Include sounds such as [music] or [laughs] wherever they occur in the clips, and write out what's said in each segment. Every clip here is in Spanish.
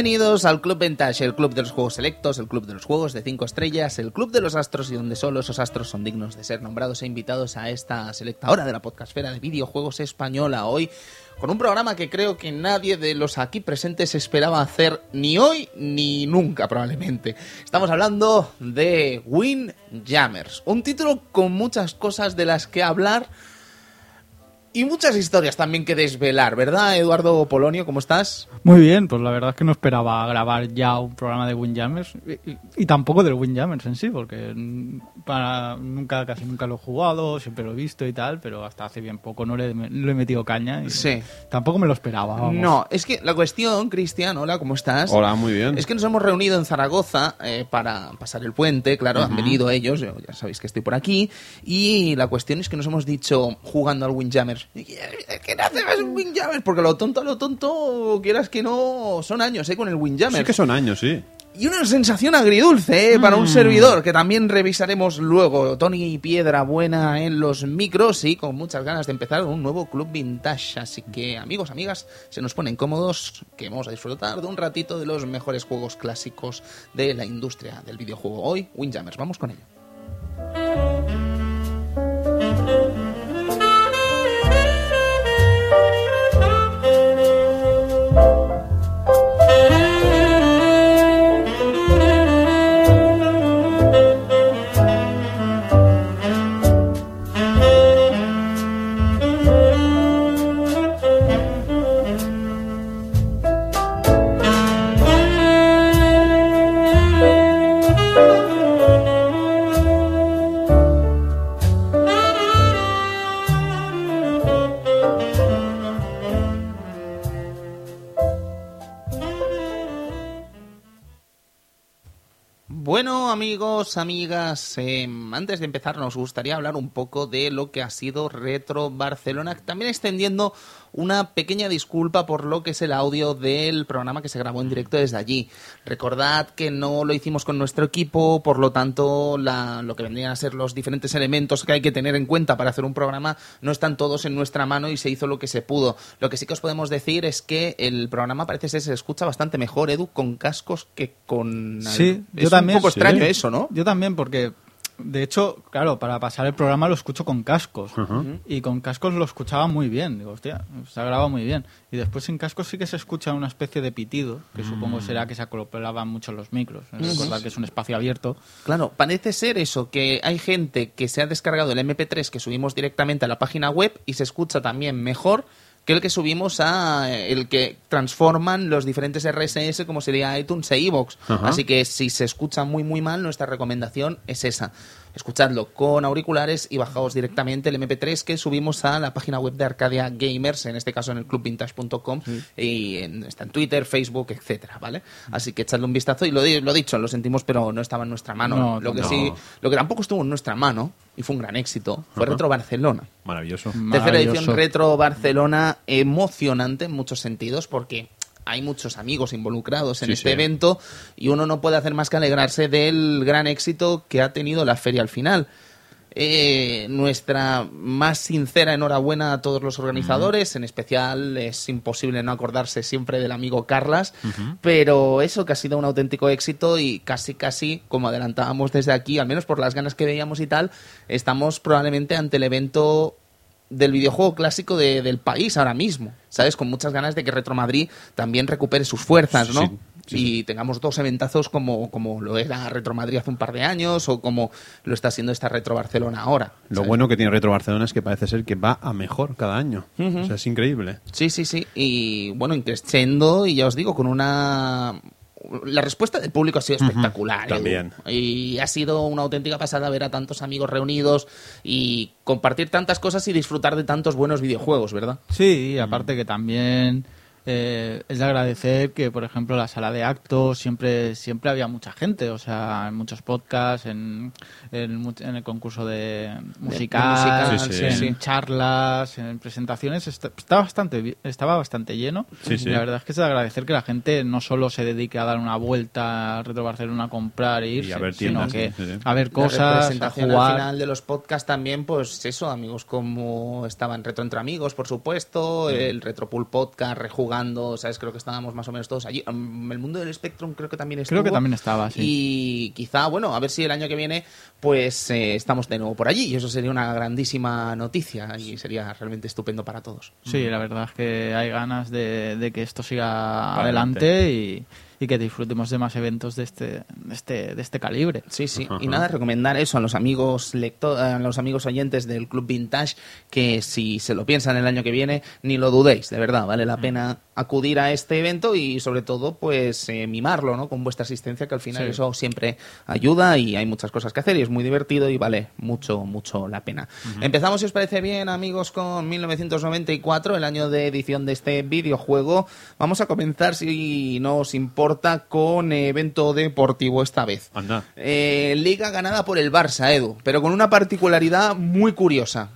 Bienvenidos al Club Vintage, el club de los juegos selectos, el club de los juegos de 5 estrellas, el club de los astros y donde solo esos astros son dignos de ser nombrados e invitados a esta selecta hora de la podcastfera de videojuegos española. Hoy con un programa que creo que nadie de los aquí presentes esperaba hacer ni hoy ni nunca probablemente. Estamos hablando de Windjammers, un título con muchas cosas de las que hablar y muchas historias también que desvelar, ¿verdad, Eduardo Polonio? ¿Cómo estás? Muy bien, pues la verdad es que no esperaba grabar ya un programa de Windjammers y, tampoco del Windjammers en sí, porque para nunca casi nunca lo he jugado, siempre lo he visto y tal, pero hasta hace bien poco no le, le he metido caña y Sí. tampoco me lo esperaba. vamos. No, es que la cuestión, Cristian, hola, ¿cómo estás? Hola, muy bien. Es que nos hemos reunido en Zaragoza eh, para pasar el puente, claro, han venido ellos, ya sabéis que estoy por aquí, y la cuestión es que nos hemos dicho, jugando al Windjammers, ¿qué no hacemos un Windjammers? Porque lo tonto, lo tonto, quieras que no, son años, ¿eh? Con el Windjammers. Sí que son años, sí. Y una sensación agridulce ¿eh? para Mm. un servidor, que también revisaremos luego. Tony Piedra Buena en los micros y con muchas ganas de empezar un nuevo club vintage. Así que, amigos, amigas, se nos ponen cómodos, que vamos a disfrutar de un ratito de los mejores juegos clásicos de la industria del videojuego. Hoy, Windjammers, vamos con ello. Amigas, eh, antes de empezar nos gustaría hablar un poco de lo que ha sido Retro Barcelona, también extendiendo una pequeña disculpa por lo que es el audio del programa que se grabó en directo desde allí. Recordad que no lo hicimos con nuestro equipo, por lo tanto la- lo que vendrían a ser los diferentes elementos que hay que tener en cuenta para hacer un programa no están todos en nuestra mano y se hizo lo que se pudo. Lo que sí que os podemos decir es que el programa parece ser se escucha bastante mejor, Edu, con cascos que con... Sí, es yo también. un poco extraño eso, ¿no? Yo también, porque de hecho, claro, para pasar el programa lo escucho con cascos. Y con cascos lo escuchaba muy bien. Digo, hostia, se ha grabado muy bien. Y después sin cascos sí que se escucha una especie de pitido, que supongo será que se acoplaban mucho los micros. Recordad que es un espacio abierto. Claro, parece ser eso, que hay gente que se ha descargado el MP3 que subimos directamente a la página web y se escucha también mejor que el que subimos a eh, el que transforman los diferentes RSS como sería iTunes e iVoox. Ajá. Así que si se escucha muy muy mal, nuestra recomendación es esa. Escuchadlo con auriculares y bajaos directamente el MP3 que subimos a la página web de Arcadia Gamers, en este caso en el clubvintage.com y en- está en Twitter, Facebook, etcétera, ¿vale? Así que echadle un vistazo y lo, lo dicho, lo sentimos, pero no estaba en nuestra mano. No, lo que no. sí, lo que tampoco estuvo en nuestra mano y fue un gran éxito fue. Retro Barcelona. Maravilloso. Tercera edición. Retro Barcelona, emocionante en muchos sentidos porque hay muchos amigos involucrados en Sí, este sí. evento y uno no puede hacer más que alegrarse del gran éxito que ha tenido la feria al final. Eh, nuestra más sincera enhorabuena a todos los organizadores, en especial es imposible no acordarse siempre del amigo Carlas, pero eso que ha sido un auténtico éxito y casi casi, como adelantábamos desde aquí, al menos por las ganas que veíamos y tal, estamos probablemente ante el evento del videojuego clásico de- del país ahora mismo, ¿sabes? Con muchas ganas de que Retro Madrid también recupere sus fuerzas, ¿no? Sí, sí, sí. y tengamos dos eventazos como, como lo era Retro Madrid hace un par de años o como lo está haciendo esta Retro Barcelona ahora. Lo bueno que tiene Retro Barcelona es que parece ser que va a mejor cada año. O sea, es increíble. Sí, sí, sí. Y bueno, increciendo, y ya os digo, con una. La respuesta del público ha sido espectacular. Edu. También. Y ha sido una auténtica pasada ver a tantos amigos reunidos y compartir tantas cosas y disfrutar de tantos buenos videojuegos, ¿verdad? Sí, y aparte que también eh, es de agradecer que, por ejemplo, la sala de actos siempre siempre había mucha gente, o sea, en muchos podcasts, en, en, en el concurso de musical, musical, sí, en sí. charlas, en presentaciones, est- está bastante, bi- estaba bastante lleno. Sí, Y sí. La verdad es que es de agradecer que la gente no solo se dedique a dar una vuelta a Retro Barcelona a comprar e irse, a ver sino tiendas, que sí, sí. a ver La cosas, a representación jugar. al final de los podcasts también, pues eso, amigos como estaban Retro Entre Amigos, por supuesto, el Retropool Podcast, jugando, ¿sabes? Creo que estábamos más o menos todos allí. Mm, El mundo del Spectrum creo que también estuvo. Creo que también estaba, sí. Y quizá, bueno, a ver si el año que viene, pues eh, estamos de nuevo por allí. Y eso sería una grandísima noticia y sería realmente estupendo para todos. Sí, la verdad es que hay ganas de, de que esto siga adelante y, y que disfrutemos de más eventos de este, de este, de este calibre. Sí, sí. Y nada, recomendar eso a los amigos lecto- a los amigos oyentes del Club Vintage que si se lo piensan el año que viene, ni lo dudéis, de verdad, vale la pena acudir a este evento y sobre todo pues eh, mimarlo, ¿no? Con vuestra asistencia que al final Sí. eso siempre ayuda y hay muchas cosas que hacer y es muy divertido y vale mucho mucho la pena. Empezamos si os parece bien, amigos, con 1994, el año de edición de este videojuego. Vamos a comenzar si no os importa con evento deportivo esta vez. Anda. Eh, liga ganada por el Barça, Edu, pero con una particularidad muy curiosa.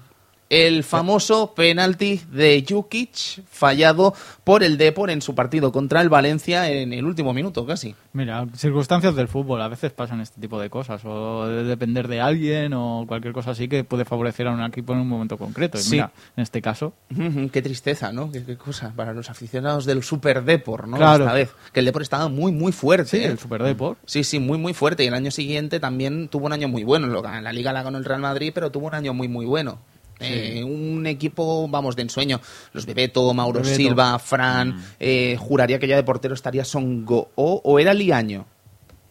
El famoso penalti de Jukic fallado por el Depor en su partido contra el Valencia en el último minuto, casi. Mira, circunstancias del fútbol, a veces pasan este tipo de cosas, o de depender de alguien o cualquier cosa así que puede favorecer a un equipo en un momento concreto. Y Sí. mira, en este caso, Qué tristeza, ¿no? Qué, qué cosa para los aficionados del Super Depor, ¿no? Claro. Esta vez. Que el Depor estaba muy, muy fuerte. sí, ¿eh? el Super Deport. Sí, sí, muy, muy fuerte. Y el año siguiente también tuvo un año muy bueno. La Liga la ganó el Real Madrid, pero tuvo un año muy, muy bueno. Eh, un equipo, vamos, de ensueño. Los Bebeto, Mauro Bebeto. Silva, Fran. Mm. eh, juraría que ya de portero estaría Songo o, o era Liaño.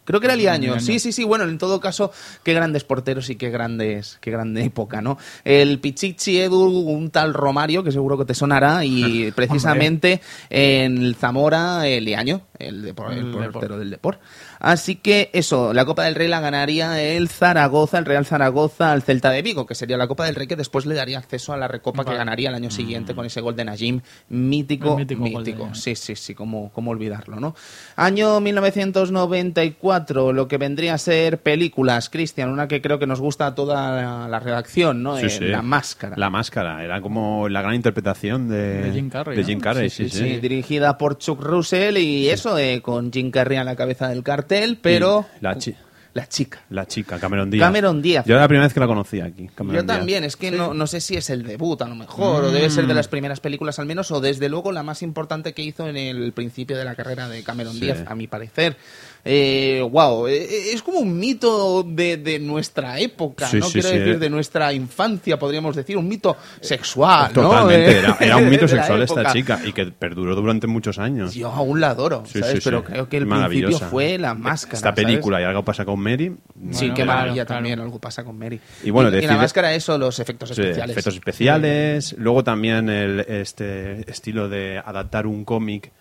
Creo que era Liaño. Liaño. Sí, sí, sí. Bueno, en todo caso, qué grandes porteros y qué grandes, qué grande época, ¿no? El Pichichi Edu, un tal Romario, que seguro que te sonará, y [laughs] precisamente en el Zamora, el Liaño, el, depor- el El portero Depor. del Depor. Así que eso, la Copa del Rey la ganaría el Zaragoza, el Real Zaragoza al Celta de Vigo, que sería la Copa del Rey que después le daría acceso a la Recopa que ganaría el año siguiente con ese gol de Najim, mítico, El mítico de mítico. Sí, sí, sí, cómo, cómo olvidarlo, ¿no? Año 1994, lo que vendría a ser películas, Cristian, una que creo que nos gusta a toda la, la redacción, ¿no? Sí, Eh, sí. La Máscara. La máscara. Era como la gran interpretación de, De Jim Carrey, de ¿no? Jim Carrey, sí, sí. Sí, dirigida por Chuck Russell y eso, eh, con Jim Carrey a la cabeza del cartel, pero... Y la chi- La chica. La chica, Cameron Díaz. Cameron Díaz. Yo era la primera vez que la conocí aquí. Cameron Yo Díaz. también, es que no, no sé si es el debut a lo mejor, o debe ser Mm. de las primeras películas al menos, o desde luego la más importante que hizo en el principio de la carrera de Cameron Sí. Díaz, a mi parecer. Eh, wow, eh, es como un mito de, de nuestra época, Sí, ¿no? sí, Quiero sí, decir, eh. de nuestra infancia, podríamos decir, un mito sexual. Totalmente, Eh, era, era un mito sexual esta chica y que perduró durante muchos años. Yo aún la adoro. Pero creo que el principio fue la máscara. Esta ¿sabes? película y algo pasa con Mary. Sí, qué maravilla claro. también, algo pasa con Mary. Y bueno, y, la máscara, eso, los efectos especiales. efectos especiales. Luego también el, este estilo de adaptar un cómic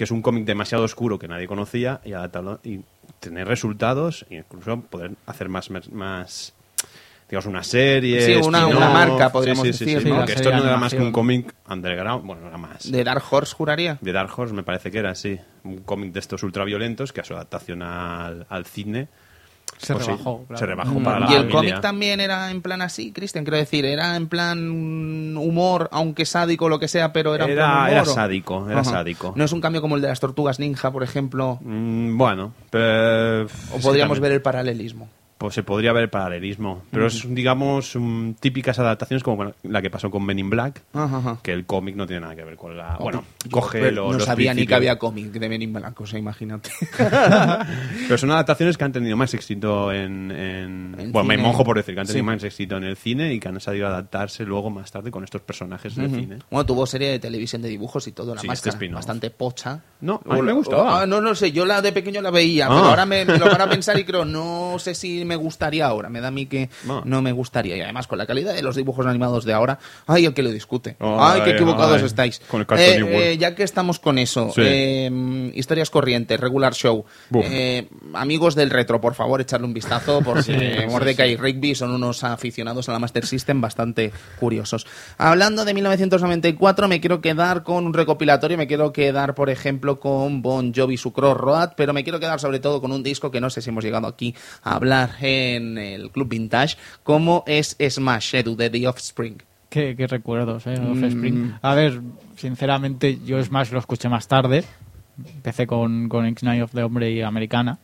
que es un cómic demasiado oscuro que nadie conocía y adaptarlo y tener resultados e incluso poder hacer más más digamos una serie Sí, una- una marca, podríamos Sí, sí, sí, decir, sí, ¿no? porque esto no era más que un cómic underground bueno era más. De Dark Horse, juraría. de Dark Horse me parece que era así un cómic de estos ultraviolentos que a su adaptación al, al cine Se pues sí, rebajó, claro. se rebajó Mm, para la y el cómic también era en plan así, Cristian, quiero decir, era en plan humor, aunque sádico lo que sea, pero era, Era- humor, era sádico, era sádico. No es un cambio como el de las tortugas ninja, por ejemplo, Mm, bueno pero, o podríamos ver el paralelismo. Pues se podría ver el paralelismo. Pero es, digamos, um, típicas adaptaciones como bueno, la que pasó con Men in Black, Ajá, ajá. que el cómic no tiene nada que ver con la... Bueno, Yo coge los, no los sabía ni que principios. había cómic de Men in Black, o sea, imagínate. [laughs] Pero son adaptaciones que han tenido más éxito en... en- En bueno, me cine. mojo por decir, que han tenido Sí. más éxito en el cine y que han sabido adaptarse luego más tarde con estos personajes del cine. Bueno, tuvo serie de televisión de dibujos y todo, la Sí, este máscara, bastante pocha. No, a mí me gustaba. Ah, no, no sé, yo la de pequeño la veía, Ah. pero ahora me, me lo van a pensar y creo, [laughs] no sé si me gustaría ahora, me da a mí que no me gustaría. Y además, con la calidad de los dibujos animados de ahora, ay, el que lo discute. Ay, Ay, qué equivocados ay, estáis. con el Eh, eh, ya que estamos con eso, Sí. eh, historias corrientes, regular show. Eh, amigos del retro, por favor, echarle un vistazo, [laughs] porque Sí, sí, Mordecai y Rigby son unos aficionados a la Master System bastante curiosos. Hablando de 1994, me quiero quedar con un recopilatorio, me quiero quedar, por ejemplo, con Bon Jovi, su Crossroad, pero me quiero quedar sobre todo con un disco que no sé si hemos llegado aquí a hablar en el Club Vintage, como es Smash, Edu, de The Offspring. Qué, qué recuerdos, ¿eh? Mm. Offspring. A ver, sinceramente, yo Smash lo escuché más tarde. Empecé con, con X-Night of the Hombre y Americana.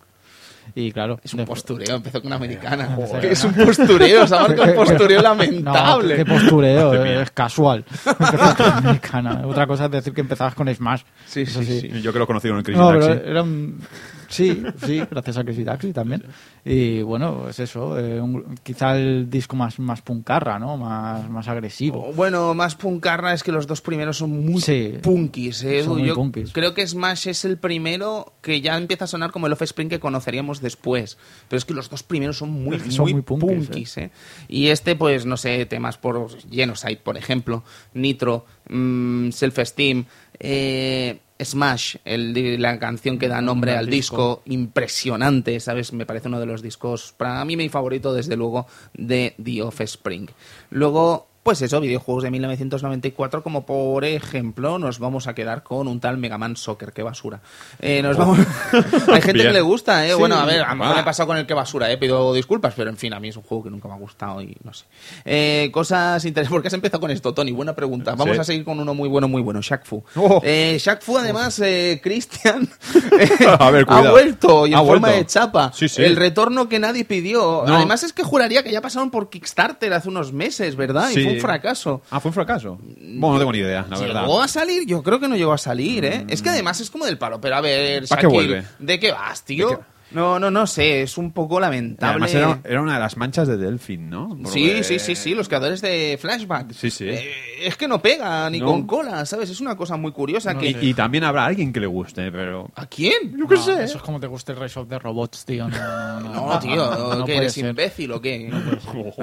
Y claro. Es un después- postureo, empezó con [laughs] una americana. Joder. Es un postureo, se ha marcado un [laughs] postureo No, lamentable. qué postureo, [laughs] mía. es casual. Con americana. Otra cosa es decir que empezabas con Smash. Sí, Eso sí, sí. Yo que lo he conocido en el Crazy No, Taxi. era un... Sí, sí, gracias a Crazy Taxi también. Y bueno, es eso. eh, un- quizá el disco más, más puncarra, ¿no? Más, más agresivo. Bueno, más puncarra es que los dos primeros son muy Sí. punkis, ¿eh, Son muy Yo punkis. creo que Smash es el primero que ya empieza a sonar como el Offspring que conoceríamos después. Pero es que los dos primeros son muy, [laughs] son muy, muy punkis, punkis, ¿eh? Y este, pues, no sé, temas por Genocide, por ejemplo, Nitro, mm, Self-Esteem, eh, Smash, el, la canción que da nombre al al disco, impresionante, ¿sabes? Me parece uno de los discos, para mí mi favorito, desde luego, de The Offspring. Luego, pues eso, videojuegos de 1994, como por ejemplo, nos vamos a quedar con un tal Mega Man Soccer, qué basura. Eh, nos vamos... [laughs] Hay gente Bien. que le gusta, ¿eh? Sí. Bueno, a ver, a Va. me he pasado con el que basura, ¿eh? Pido disculpas, pero en fin, a mí es un juego que nunca me ha gustado y no sé. Eh, cosas interesantes. [laughs] ¿Por qué has empezado con esto, Tony? Buena pregunta. Vamos Sí. a seguir con uno muy bueno, muy bueno, Shaq Fu. Oh. Eh, Shaq Fu, además, eh, Cristian, [laughs] eh, A ver, ha vuelto y en Ha forma vuelto. de chapa. Sí, sí. El retorno que nadie pidió. No. Además, es que juraría que ya pasaron por Kickstarter hace unos meses, ¿verdad? Y Sí. fue un fracaso. Ah, fue un fracaso. Bueno, no tengo ni idea, la verdad. ¿Llegó a salir? Yo creo que no llegó a salir, ¿eh? Es que además es como del palo. Pero a ver, ¿Pa' qué? ¿de qué vas, tío? ¿De qué? No, no, no sé. Es un poco lamentable. Además era, era una de las manchas de Delfin, ¿no? Sí, que- sí, sí, sí, los creadores de Flashback. Sí, sí. Eh, es que no pega ni No. con cola, ¿sabes? Es una cosa muy curiosa No que... Y, y también habrá alguien que le guste, pero... ¿A quién? Yo qué No, sé. Eso es como te guste el Rise of the Robots, tío. No, no, no, No, tío, no ¿qué puede eres ser. imbécil o qué?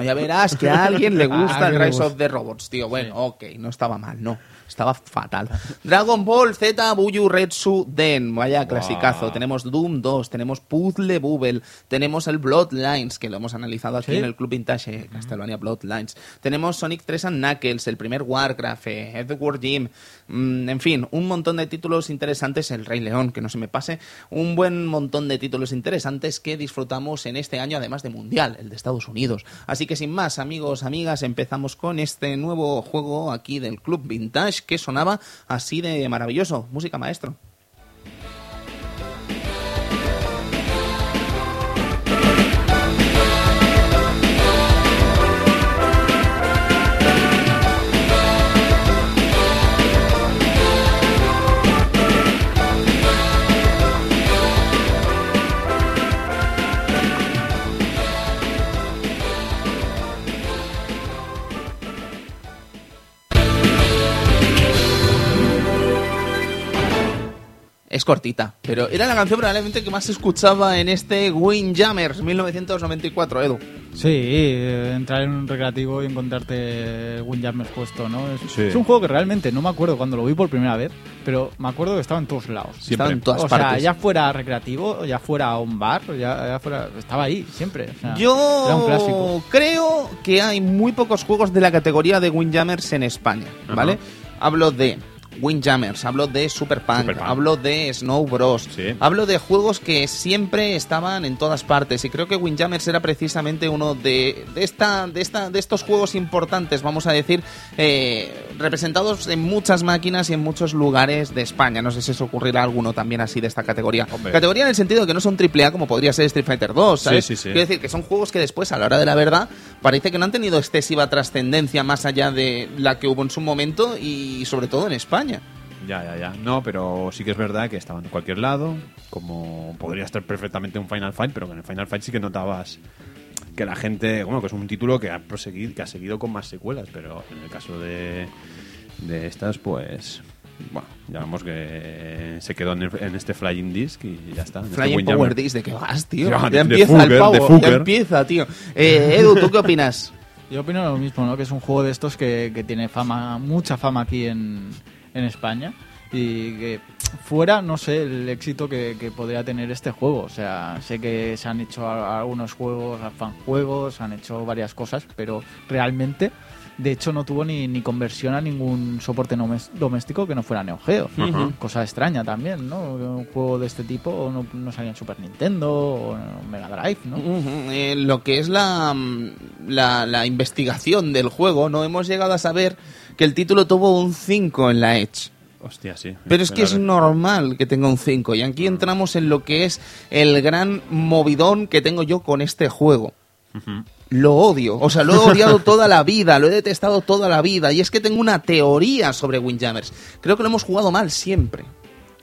Ya verás que a alguien le [laughs] gusta el Rise of the Robots, tío. Bueno, ok, no estaba mal, no. Estaba fatal. Dragon Ball Z Buyu Retsu Den, vaya clasicazo. Tenemos Doom 2, tenemos Puzzle Bubble, tenemos el Bloodlines, que lo hemos analizado aquí ¿Sí? en el Club Vintage eh, Castlevania Bloodlines. Tenemos Sonic 3 and Knuckles, el primer Warcraft, eh, Edward Jim, mm, en fin, un montón de títulos interesantes. El Rey León, que no se me pase. Un buen montón de títulos interesantes que disfrutamos en este año, además de Mundial, el de Estados Unidos. Así que sin más, amigos, amigas, empezamos con este nuevo juego aquí del Club Vintage que sonaba así de maravilloso. Música maestro. Es cortita, pero era la canción probablemente que más se escuchaba en este Windjammers 1994, Edu. Sí, eh, entrar en un recreativo y encontrarte Windjammers puesto, ¿no? Es, Sí. es un juego que realmente no me acuerdo cuando lo vi por primera vez, pero me acuerdo que estaba en todos lados. Siempre. Estaba en todas o sea, partes. ya fuera recreativo, ya fuera un bar, ya, ya fuera... Estaba ahí, siempre. o sea, Yo Era un clásico. creo que hay muy pocos juegos de la categoría de Windjammers en España, ¿vale? Ajá. Hablo de Windjammers, hablo de Super Punk, Super Punk. hablo de Snow Bros, Sí. hablo de juegos que siempre estaban en todas partes y creo que Windjammers era precisamente uno de, de esta, de esta, de estos juegos importantes, vamos a decir, eh, representados en muchas máquinas y en muchos lugares de España. No sé si os ocurrirá alguno también así de esta categoría. Hombre. Categoría en el sentido de que no son triple A como podría ser Street Fighter 2, ¿sabes? Sí, sí, sí. Quiero decir que son juegos que después, a la hora de la verdad, parece que no han tenido excesiva trascendencia más allá de la que hubo en su momento y sobre todo en España. Ya, ya, ya. No, pero sí que es verdad que estaban en cualquier lado, como podría estar perfectamente un Final Fight, pero que en el Final Fight sí que notabas que la gente, bueno, que es un título que ha proseguido, que ha seguido con más secuelas, pero en el caso de, de estas, pues, bueno, ya vemos que se quedó en, el- en este Flying Disc y ya está. este Flying. Power Disc, ¿de qué vas, tío? Ya, Ya, de- de empieza Fugger, el pavo, de ya empieza, tío. Eh, Edu, ¿tú qué opinas? [laughs] Yo opino lo mismo, ¿no? Que es un juego de estos que, que tiene fama, mucha fama aquí en, en España. Y que fuera, no sé, el éxito que, que podría tener este juego. O sea, sé que se han hecho algunos juegos, fanjuegos, han hecho varias cosas, pero realmente, de hecho, no tuvo ni, ni conversión a ningún soporte doméstico que no fuera Neo Geo. Cosa extraña también, ¿no? Un juego de este tipo no, no salía en Super Nintendo o en Mega Drive, ¿no? Eh, lo que es la, mm, la, la investigación del juego, no hemos llegado a saber que el título tuvo un 5 en la Edge. Hostia, sí. Pero es que es normal que tenga un 5. Y aquí entramos en lo que es el gran movidón que tengo yo con este juego. Lo odio. O sea, lo he odiado [laughs] toda la vida, lo he detestado toda la vida. Y es que tengo una teoría sobre Windjammers. Creo que lo hemos jugado mal siempre.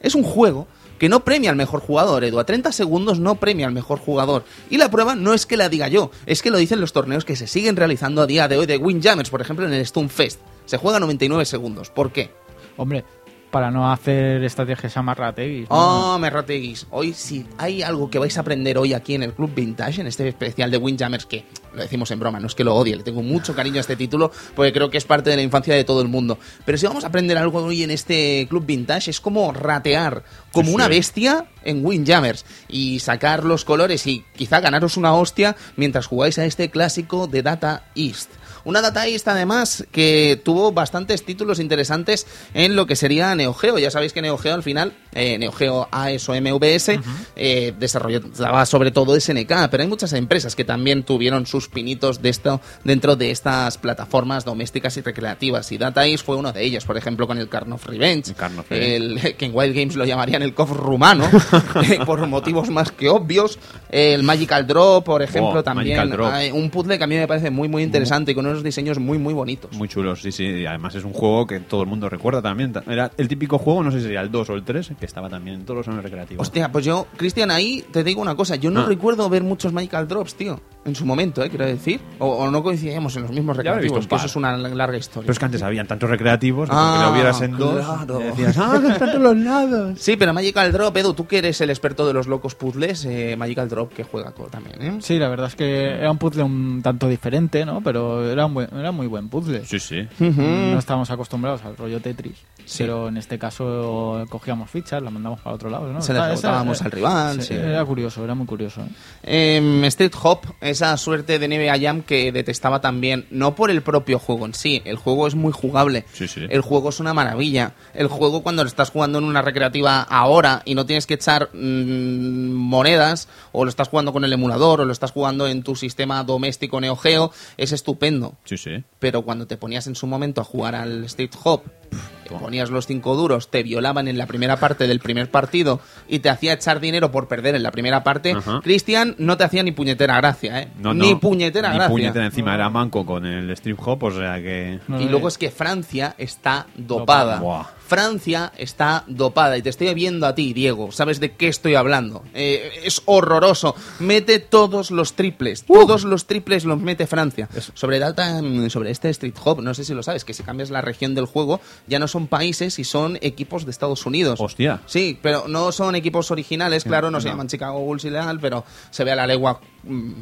Es un juego que no premia al mejor jugador, Edu. A 30 segundos no premia al mejor jugador. Y la prueba no es que la diga yo, es que lo dicen los torneos que se siguen realizando a día de hoy de Windjammers, por ejemplo, en el Stunfest. Se juega 99 segundos. ¿Por qué? Hombre, para no hacer estrategias amarrateguis. ¿no? Oh, me rateguis. Hoy, si hay algo que vais a aprender hoy aquí en el Club Vintage, en este especial de Windjammers, que lo decimos en broma, no es que lo odie, le tengo mucho cariño a este título, porque creo que es parte de la infancia de todo el mundo. Pero si vamos a aprender algo hoy en este Club Vintage, es como ratear como Sí, una bestia en Windjammers y sacar los colores y quizá ganaros una hostia mientras jugáis a este clásico de Data East. Una Data East, además, que tuvo bastantes títulos interesantes en lo que sería Neo Geo. Ya sabéis que Neo Geo, al final, eh, Neo Geo AES o MVS, eh, desarrollaba sobre todo SNK, pero hay muchas empresas que también tuvieron sus pinitos de esto dentro de estas plataformas domésticas y recreativas. Y Data East fue uno de ellos, por ejemplo, con el Carn of Revenge, El Carn of el, que en Wild Games lo llamarían el KOF rumano, [laughs] eh, por motivos más que obvios. El Magical Draw, por ejemplo, Oh, también. Draw. Un puzzle que a mí me parece muy, muy interesante y con unos diseños muy, muy bonitos. Muy chulos, sí, sí. Y además es un juego que todo el mundo recuerda también. Era el típico juego, no sé si sería el 2 o el 3, que estaba también en todos los años recreativos. Hostia, pues yo, Cristian, ahí te digo una cosa. Yo no Ah. recuerdo ver muchos Magical Drops, tío. En su momento, ¿eh? Quiero decir. O, o no coincidíamos en los mismos recreativos, que eso es una larga historia. Pero es que antes habían tantos recreativos que Ah, porque lo vieras en dos. claro. decías, ah, que están todos los lados. Sí, pero Magical Drop, Edu, tú que eres el experto de los locos puzzles, eh, Magical Drop que juega también, ¿eh? Sí, la verdad es que era un puzzle un tanto diferente, ¿no? Pero era un buen, era muy buen puzzle. Sí, sí. No estábamos acostumbrados al rollo Tetris, Sí. pero en este caso cogíamos fichas, las mandamos para otro lado, ¿no? Se las Está- botábamos al rival, sí, sí. Era curioso, era muy curioso. ¿eh? Em, Street Hop, esa suerte de NBA Jam que detestaba también, no por el propio juego en sí, el juego es muy jugable, Sí, sí. el juego es una maravilla, el juego cuando lo estás jugando en una recreativa ahora y no tienes que echar mm, monedas, o lo estás jugando con el emulador, o lo estás jugando en tu sistema doméstico Neo Geo, es estupendo, Sí, sí. pero cuando te ponías en su momento a jugar al Street Hop, te ponías los cinco duros, te violaban en la primera parte del primer partido y te hacía echar dinero por perder en la primera parte. Cristian no te hacía ni puñetera gracia, ¿eh? No, ni no. puñetera Ni gracia. puñetera encima, era manco con el strip hop, o sea que. Y luego eh, es que Francia está dopada. Buah. Francia está dopada. Y te estoy viendo a ti, Diego. ¿Sabes de qué estoy hablando? Eh, es horroroso. Mete todos los triples. Todos los triples los mete Francia. Sobre, Data, mm, sobre este Street Hop, no sé si lo sabes, que si cambias la región del juego, ya no son países y son equipos de Estados Unidos. Hostia. Sí, pero no son equipos originales, claro, no, se llaman Chicago Bulls y leal, pero se ve a la legua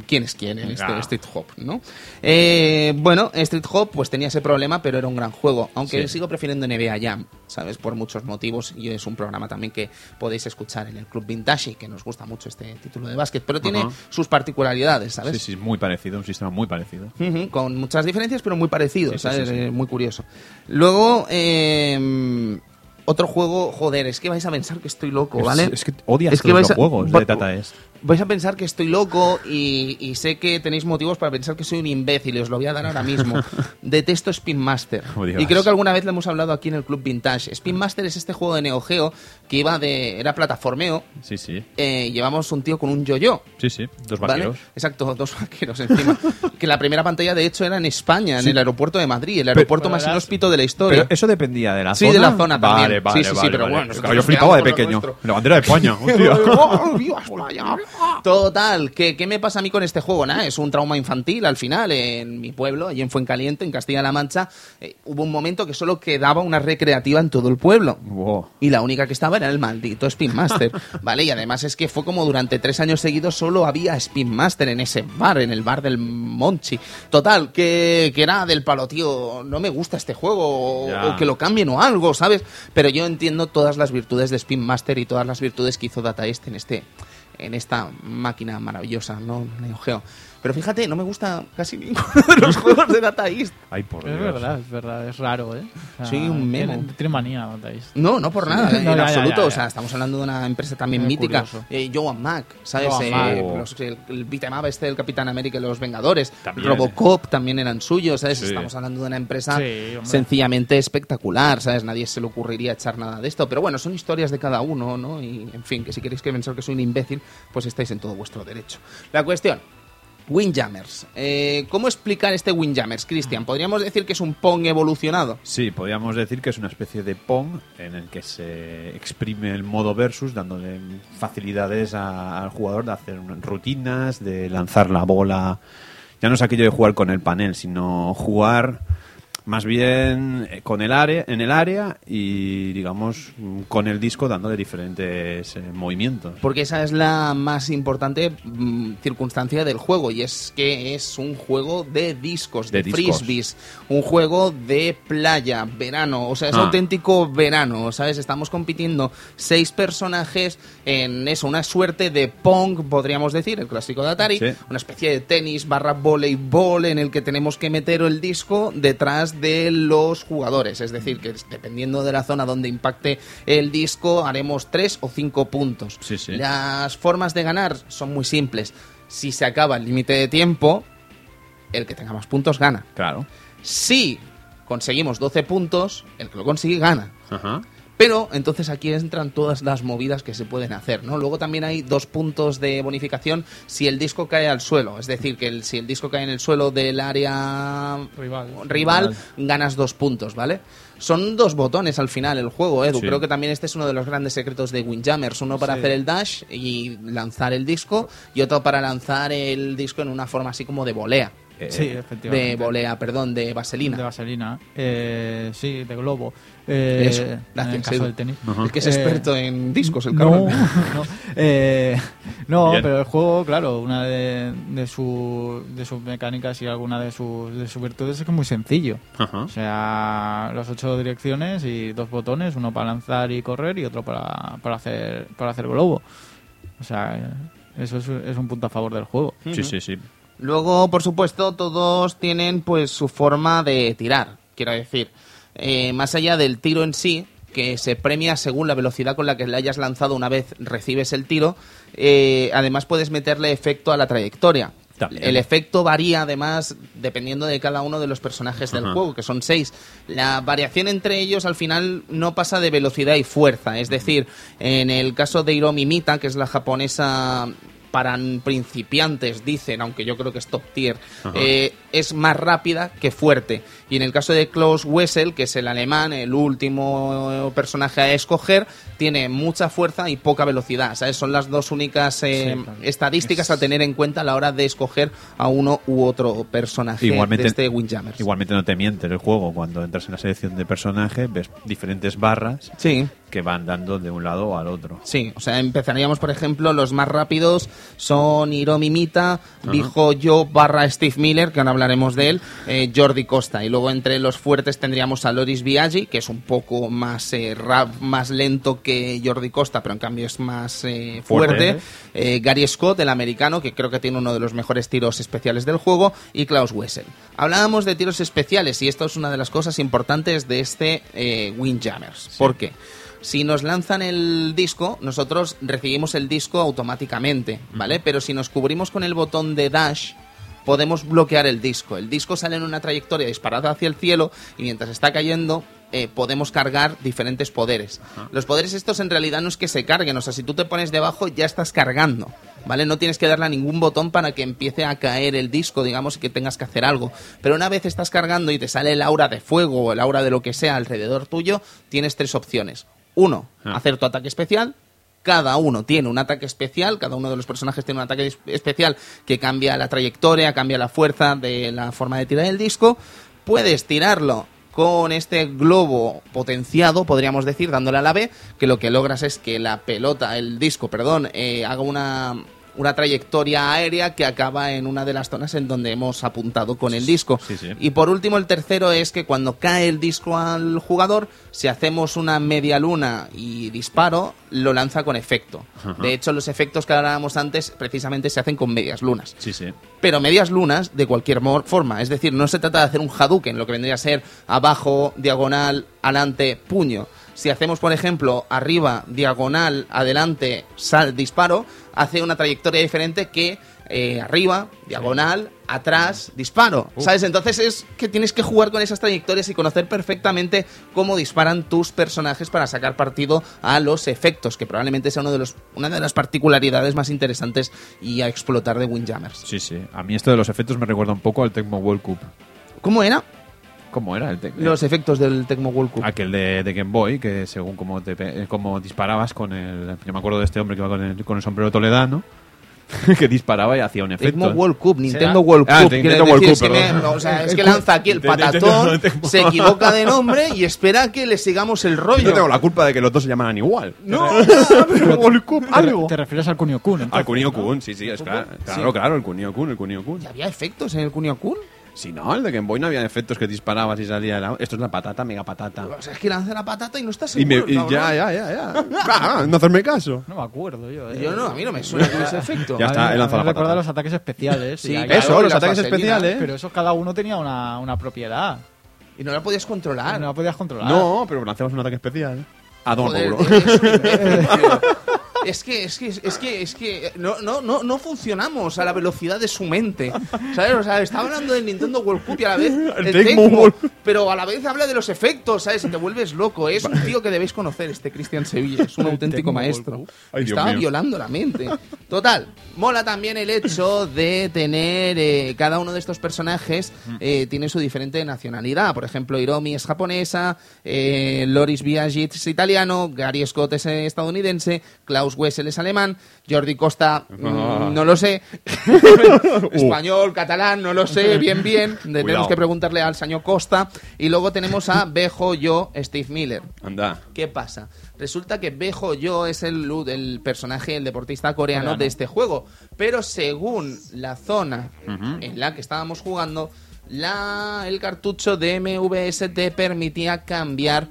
quién es quién en este. Street Hop, ¿no? Eh, bueno, Street Hop pues tenía ese problema, pero era un gran juego, aunque Sí. sigo prefiriendo NBA Jam, ¿sabes? Por muchos motivos, y es un programa también que podéis escuchar en el Club Vintage, que nos gusta mucho este título de básquet, pero tiene sus particularidades, ¿sabes? Sí, sí, muy parecido, un sistema muy parecido. Con muchas diferencias, pero muy parecido, Sí, ¿sabes? sí. Eh, muy curioso. Luego, eh, otro juego, joder, es que vais a pensar que estoy loco, ¿vale? Es, que odias Es que los a- juegos de Tata S. Vais a pensar que estoy loco y, y sé que tenéis motivos para pensar que soy un imbécil y os lo voy a dar ahora mismo. [laughs] Detesto Spin Master. Y creo que alguna vez lo hemos hablado aquí en el Club Vintage. Spin Master es este juego de Neo Geo que iba de. era plataformeo. Sí, sí. eh, llevamos un tío con un yo-yo. Sí, sí. Dos ¿Vale? vaqueros. Exacto, dos vaqueros encima. [laughs] que la primera pantalla, de hecho, era en España, en Sí. el aeropuerto de Madrid, el aeropuerto pero más inhóspito de la historia. Pero eso dependía de la Sí, zona. de la zona también. Vale, vale, Sí, sí, sí, vale, pero vale. bueno, yo flipaba de pequeño. La bandera de España, hostia. [laughs] ¡Oh, viva España! Total, ¿qué, ¿qué me pasa a mí con este juego? Nada, es un trauma infantil al final. En mi pueblo, allí en Fuencaliente, en Castilla-La Mancha, eh, hubo un momento que solo quedaba una recreativa en todo el pueblo. Wow. Y la única que estaba era el maldito Spin Master, [laughs] ¿vale? Y además es que fue como durante tres años seguidos solo había Spin Master en ese bar, en el bar del Monchi. Total, que, que era del palo, tío, no me gusta este juego, o que lo cambien o algo, ¿sabes? Pero yo entiendo todas las virtudes de Spin Master y todas las virtudes que hizo Data East en este en esta máquina maravillosa, ¿no? Neo Geo. Pero fíjate, no me gusta casi [laughs] ninguno de los juegos de Data East. Ay, por Es Dios. verdad, es verdad, es raro, ¿eh? O sea, Sí, un memo. Tiene, tiene manía, Data East. No, no por nada, No, en ya, ya, absoluto. ya, ya. O sea, estamos hablando de una empresa también Muy mítica. Eh, Joan Mac, ¿sabes? Joan Eh, Mac. los- el, el beat'em este del Capitán América y los Vengadores. También. Robocop también eran suyos, ¿sabes? Sí. Estamos hablando de una empresa Sí, sencillamente espectacular, ¿sabes? Nadie se le ocurriría echar nada de esto. Pero bueno, son historias de cada uno, ¿no? Y, en fin, que si queréis que pensar que soy un imbécil, pues estáis en todo vuestro derecho. La cuestión... Windjammers. Eh, ¿Cómo explicar este Windjammers, Cristian? ¿Podríamos decir que es un Pong evolucionado? Sí, podríamos decir que es una especie de Pong en el que se exprime el modo versus, dándole facilidades al jugador de hacer rutinas, de lanzar la bola. Ya no es aquello de jugar con el panel, sino jugar más bien eh, con el área, en el área y, digamos, con el disco dándole diferentes eh, movimientos. Porque esa es la más importante mm, circunstancia del juego y es que es un juego de discos, de, De discos. frisbees, un juego de playa, verano, o sea, es Ah. auténtico verano, ¿sabes? Estamos compitiendo seis personajes en eso, una suerte de Pong, podríamos decir, el clásico de Atari, Sí. una especie de tenis barra voleibol en el que tenemos que meter el disco detrás de los jugadores, es decir, que dependiendo de la zona donde impacte el disco haremos tres o cinco puntos. Sí, sí. Las formas de ganar son muy simples. Si se acaba el límite de tiempo, el que tenga más puntos gana. Claro. Si conseguimos 12 puntos, el que lo consigue gana. Ajá. Pero entonces aquí entran todas las movidas que se pueden hacer, ¿no? Luego también hay dos puntos de bonificación si el disco cae al suelo, es decir, que el- si el disco cae en el suelo del área Rival. rival, ganas dos puntos, ¿vale? Son dos botones al final el juego, Edu. Sí. Creo que también este es uno de los grandes secretos de Windjammers. Uno para Sí. hacer el dash y lanzar el disco y otro para lanzar el disco en una forma así como de volea. Sí, De volea, perdón, de vaselina. De vaselina. Eh, sí, de globo. Eh, Eso, en el caso Edu. del tenis. El que es Eh, experto en discos, el cabrón. [laughs] no, eh, no, pero el juego, claro, una de, de, su, de sus mecánicas y alguna de sus, de sus virtudes es que es muy sencillo. O sea, las ocho direcciones y dos botones, uno para lanzar y correr y otro para, para hacer para hacer globo. O sea, eso es, es un punto a favor del juego. Sí, sí, sí. Luego, por supuesto, todos tienen pues su forma de tirar. Quiero decir, eh, más allá del tiro en sí, que se premia según la velocidad con la que le hayas lanzado una vez recibes el tiro, eh, además puedes meterle efecto a la trayectoria. También. El efecto varía además dependiendo de cada uno de los personajes del Ajá. juego, que son seis. La variación entre ellos al final no pasa de velocidad y fuerza. Es decir, en el caso de Hiromi Mita, que es la japonesa para principiantes, dicen, aunque yo creo que es top tier, eh, es más rápida que fuerte. Y en el caso de Klaus Wessel, que es el alemán, el último personaje a escoger, tiene mucha fuerza y poca velocidad. ¿sabes? Son las dos únicas eh, Sí, claro. estadísticas Es- a tener en cuenta a la hora de escoger a uno u otro personaje Igualmente- de este Windjammers. Igualmente no te miente el juego. Cuando entras en la selección de personaje, ves diferentes barras Sí. Que van dando de un lado al otro. Sí, o sea, empezaríamos, por ejemplo, los más rápidos son Hiromi Mita, dijo yo barra Steve Miller, que ahora hablaremos de él, eh, Jordi Costa. Y luego entre los fuertes tendríamos a Loris Biaggi, que es un poco más, eh, rap, más lento que Jordi Costa, pero en cambio es más eh, fuerte. Fuerte. Eh, Gary Scott, el americano, que creo que tiene uno de los mejores tiros especiales del juego, y Klaus Wessel. Hablábamos de tiros especiales, y esto es una de las cosas importantes de este eh, Windjammers. ¿Por qué? Si nos lanzan el disco, nosotros recibimos el disco automáticamente, ¿vale? Pero si nos cubrimos con el botón de dash, podemos bloquear el disco. El disco sale en una trayectoria disparada hacia el cielo y mientras está cayendo eh, podemos cargar diferentes poderes. Los poderes estos en realidad no es que se carguen, o sea, si tú te pones debajo ya estás cargando, ¿vale? No tienes que darle a ningún botón para que empiece a caer el disco, digamos, y que tengas que hacer algo. Pero una vez estás cargando y te sale el aura de fuego o el aura de lo que sea alrededor tuyo, tienes tres opciones. Uno, Ah. hacer tu ataque especial. Cada uno tiene un ataque especial, cada uno de los personajes tiene un ataque es- especial que cambia la trayectoria, cambia la fuerza de la forma de tirar el disco. Puedes tirarlo con este globo potenciado, podríamos decir, dándole a la B, que lo que logras es que la pelota, el disco, perdón, eh, haga una una trayectoria aérea que acaba en una de las zonas en donde hemos apuntado con el disco. Sí, sí. Y por último, el tercero es que cuando cae el disco al jugador, si hacemos una media luna y disparo, lo lanza con efecto. De hecho, los efectos que hablábamos antes precisamente se hacen con medias lunas. Sí, sí. Pero medias lunas de cualquier forma. Es decir, no se trata de hacer un Hadouken, lo que vendría a ser abajo, diagonal, adelante, puño. Si hacemos, por ejemplo, arriba, diagonal, adelante, sal, disparo, hace una trayectoria diferente que eh, arriba, diagonal, atrás, disparo. ¿Sabes? Entonces es que tienes que jugar con esas trayectorias y conocer perfectamente cómo disparan tus personajes para sacar partido a los efectos, que probablemente sea uno de los, una de las particularidades más interesantes y a explotar de Windjammers. Sí, sí. A mí esto de los efectos me recuerda un poco al Tecmo World Cup. ¿Cómo era? ¿Cómo era el Tecmo? Los efectos del Tecmo World Cup. Aquel de, de Game Boy, que según cómo, te, pe- cómo disparabas con el... Yo me acuerdo de este hombre que iba con el, con el sombrero toledano, [laughs] que disparaba y hacía un efecto. Tecmo World Cup, Nintendo World Ah, Cup. Nintendo quiere World decir, Cup, es que me- perdón. o sea, es que [laughs] lanza aquí el patatón, se equivoca de nombre y espera que le sigamos el rollo. Yo tengo la culpa de que los dos se llamaran igual. No, [laughs] pero World Cup, Te, algo. te refieres al Kunio Kun. Al Kunio ¿no? Kun, sí, sí, es claro. Claro, Sí. claro, el Kunio Kun, el Kunio Kun. ¿Y había efectos en el Kunio Kun? Si no, el de Game Boy no había efectos que disparabas y salía el agua. Esto es una patata, mega patata. O sea, es que lanza la patata y no está Y, me, seguro. y cabrón. ya, ya, ya, ya. [laughs] Ah, no hacerme caso. No me acuerdo yo. eh. Yo no, a mí no me suena con ese efecto. Ya está, he lanzado la me recuerda patata. los ataques especiales. Sí, claro, Eso, los ataques especiales. Pero eso cada uno tenía una, una propiedad. Y no la podías controlar. No la podías controlar. No, pero lanzamos un ataque especial. A tomar Joder. [laughs] es que, es que, es que, es que no, no, no, no funcionamos a la velocidad de su mente. ¿Sabes? O sea, estaba hablando del Nintendo World Cup y a la vez el, Tecmo pero a la vez habla de los efectos, ¿sabes? Y te vuelves loco. Es un tío que debéis conocer, este Cristian Sevilla. Es un auténtico maestro. Ay, Estaba violando la mente. Total, mola también el hecho de tener eh, cada uno de estos personajes eh, tiene su diferente nacionalidad. Por ejemplo, Hiromi es japonesa, eh, Loris Biagit es italiano, Gary Scott es estadounidense, Klaus Wessel es alemán, Jordi Costa [laughs] mm, no lo sé, [laughs] español, catalán, no lo sé, bien, bien. [laughs] Tenemos que preguntarle al señor Costa. Y luego tenemos a Bejo Yo, Steve Miller. Anda. ¿Qué pasa? Resulta que Bejo Yo es el, personaje, el deportista coreano, Coreano. de este juego. Pero según la zona en la que estábamos jugando, la, el cartucho de MVS te permitía cambiar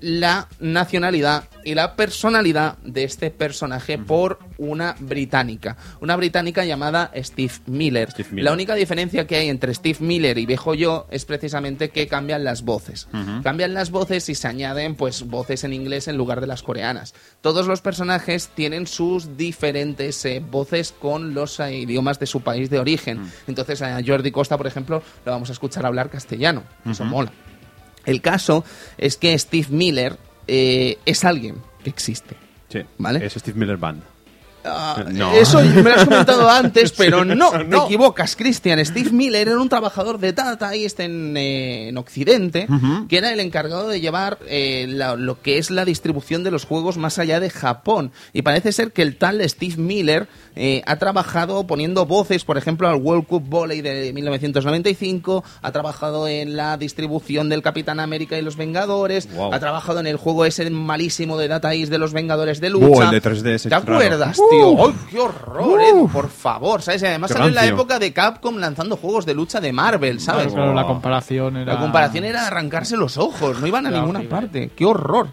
la nacionalidad y la personalidad de este personaje por una británica. Una británica llamada Steve Miller. Steve Miller. La única diferencia que hay entre Steve Miller y Bejo Yo es precisamente que cambian las voces. Cambian las voces y se añaden pues voces en inglés en lugar de las coreanas. Todos los personajes tienen sus diferentes eh, voces con los eh, idiomas de su país de origen. Entonces a Jordi Costa, por ejemplo, lo vamos a escuchar hablar castellano. Eso mola. El caso es que Steve Miller eh, es alguien que existe. Sí, ¿Vale? Es Steve Miller Band. Ah, No. Eso me lo has comentado [laughs] antes, pero Sí, no, te equivocas, Cristian. Steve Miller era un trabajador de Data East en, eh, en Occidente, que era el encargado de llevar eh, la- lo que es la distribución de los juegos más allá de Japón. Y parece ser que el tal Steve Miller eh, ha trabajado poniendo voces, por ejemplo, al World Cup Volley de 1995, ha trabajado en la distribución del Capitán América y los Vengadores, Wow. ha trabajado en el juego ese malísimo de Data East de los Vengadores de lucha. Buah, el de 3D ese ¿Te acuerdas, tío? ¡Ay, qué horror, Edu! Por favor, ¿sabes? Y además salió en la época de Capcom lanzando juegos de lucha de Marvel, ¿sabes? Claro, claro, la comparación era... La comparación era arrancarse los ojos, no iban a [laughs] ninguna parte. ¡Qué horror!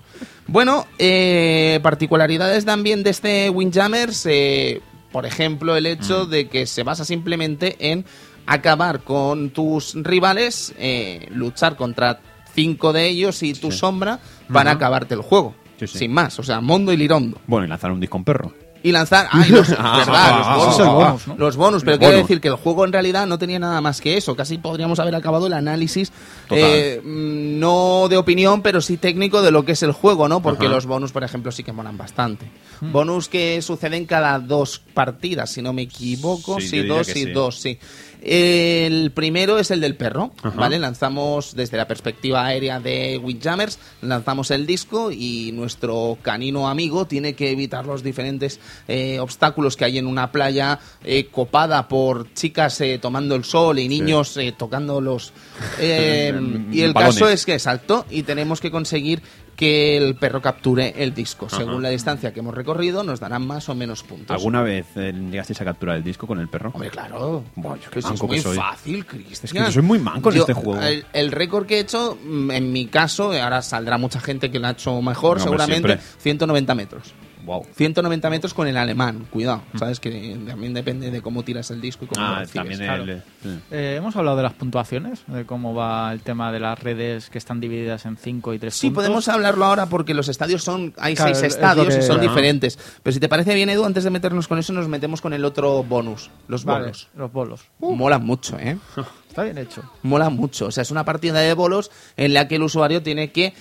Bueno, eh, particularidades también de este Windjammers, eh, por ejemplo, el hecho de que se basa simplemente en acabar con tus rivales, eh, luchar contra cinco de ellos y tu sombra para acabarte el juego. Sí, sí. Sin más, o sea, Mondo y Lirondo. Bueno, y lanzar un disco en perro. Y lanzar. ¡Ay, los, Ah, [laughs] verdad, ah, los ah, bonus! ah, bonus, ¿no? Los bonus, pero Los quiero bonus. decir que el juego en realidad no tenía nada más que eso. Casi podríamos haber acabado el análisis, eh, no de opinión, pero sí técnico de lo que es el juego, ¿no? Porque Ajá. los bonus, por ejemplo, sí que molan bastante. Bonus que suceden cada dos partidas, si no me equivoco. Sí, dos y sí. dos, sí. El primero es el del perro, Ajá. ¿vale? Lanzamos desde la perspectiva aérea de Windjammers, lanzamos el disco y nuestro canino amigo tiene que evitar los diferentes eh, obstáculos que hay en una playa eh, copada por chicas eh, tomando el sol y niños eh, tocando los... [laughs] y el Balones. caso es que saltó y tenemos que conseguir que el perro capture el disco. Según la distancia que hemos recorrido, nos darán más o menos puntos. ¿Alguna vez eh, llegasteis a capturar el disco con el perro? Hombre, claro. Yo qué Que es que muy soy. fácil, Cristian. Es que yo soy muy manco en Yo, este juego. El, el récord que he hecho, mm, en mi caso, ahora saldrá mucha gente que lo ha hecho mejor, No, seguramente, siempre. 190 metros. Wow. 190 metros con el alemán, cuidado. Sabes que también depende de cómo tiras el disco y cómo lo Ah, recibes. también claro. el... sí. Eh, hemos hablado de las puntuaciones, de cómo va el tema de las redes que están divididas en 5 y 3 Sí, podemos hablarlo ahora porque los estadios son. Hay Claro, seis es- es estadios lo que- y son diferentes. Pero si te parece bien, Edu, antes de meternos con eso, nos metemos con el otro bonus, los Vale, bolos. los bolos. Molan mucho, ¿eh? [laughs] Está bien hecho. mola mucho. O sea, es una partida de bolos en la que el usuario tiene que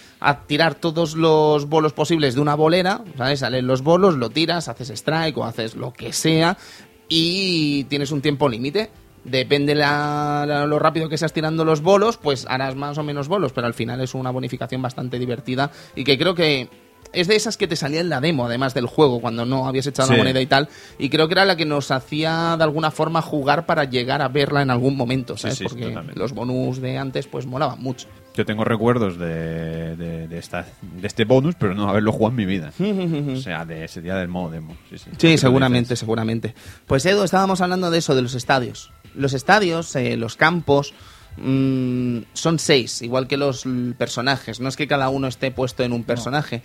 tirar todos los bolos posibles de una bolera, ¿sabes? Salen los bolos, lo tiras, haces strike o haces lo que sea y tienes un tiempo límite. Depende la- lo rápido que seas tirando los bolos, pues harás más o menos bolos, pero al final es una bonificación bastante divertida y que creo que es de esas que te salía en la demo, además del juego, cuando no habías echado Sí. la moneda y tal. Y creo que era la que nos hacía de alguna forma jugar para llegar a verla en algún momento, ¿sabes? sí, Porque totalmente. los bonus de antes pues molaban mucho. Yo tengo recuerdos de, de, de esta, de este bonus, pero no haberlo jugado en mi vida. [laughs] o sea, de ese día del modo demo. Sí, sí, Sí, seguramente, seguramente. Pues Edu, estábamos hablando de eso, de los estadios. Los estadios, eh, los campos, mm, son seis, igual que los personajes. No es que cada uno esté puesto en un personaje,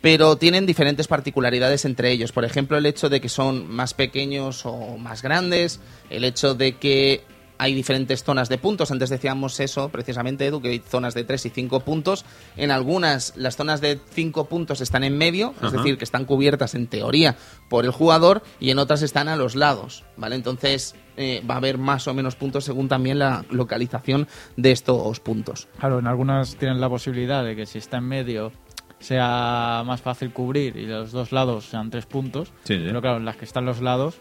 pero tienen diferentes particularidades entre ellos. Por ejemplo, el hecho de que son más pequeños o más grandes, el hecho de que hay diferentes zonas de puntos. Antes decíamos eso, precisamente, Edu, que hay zonas de 3 y 5 puntos. En algunas, las zonas de 5 puntos están en medio, es decir, que están cubiertas en teoría por el jugador, y en otras están a los lados, ¿vale? Entonces eh, va a haber más o menos puntos según también la localización de estos puntos. Claro, en algunas tienen la posibilidad de que si está en medio sea más fácil cubrir y los dos lados sean tres puntos. Sí, sí. Pero claro, en las que están los lados,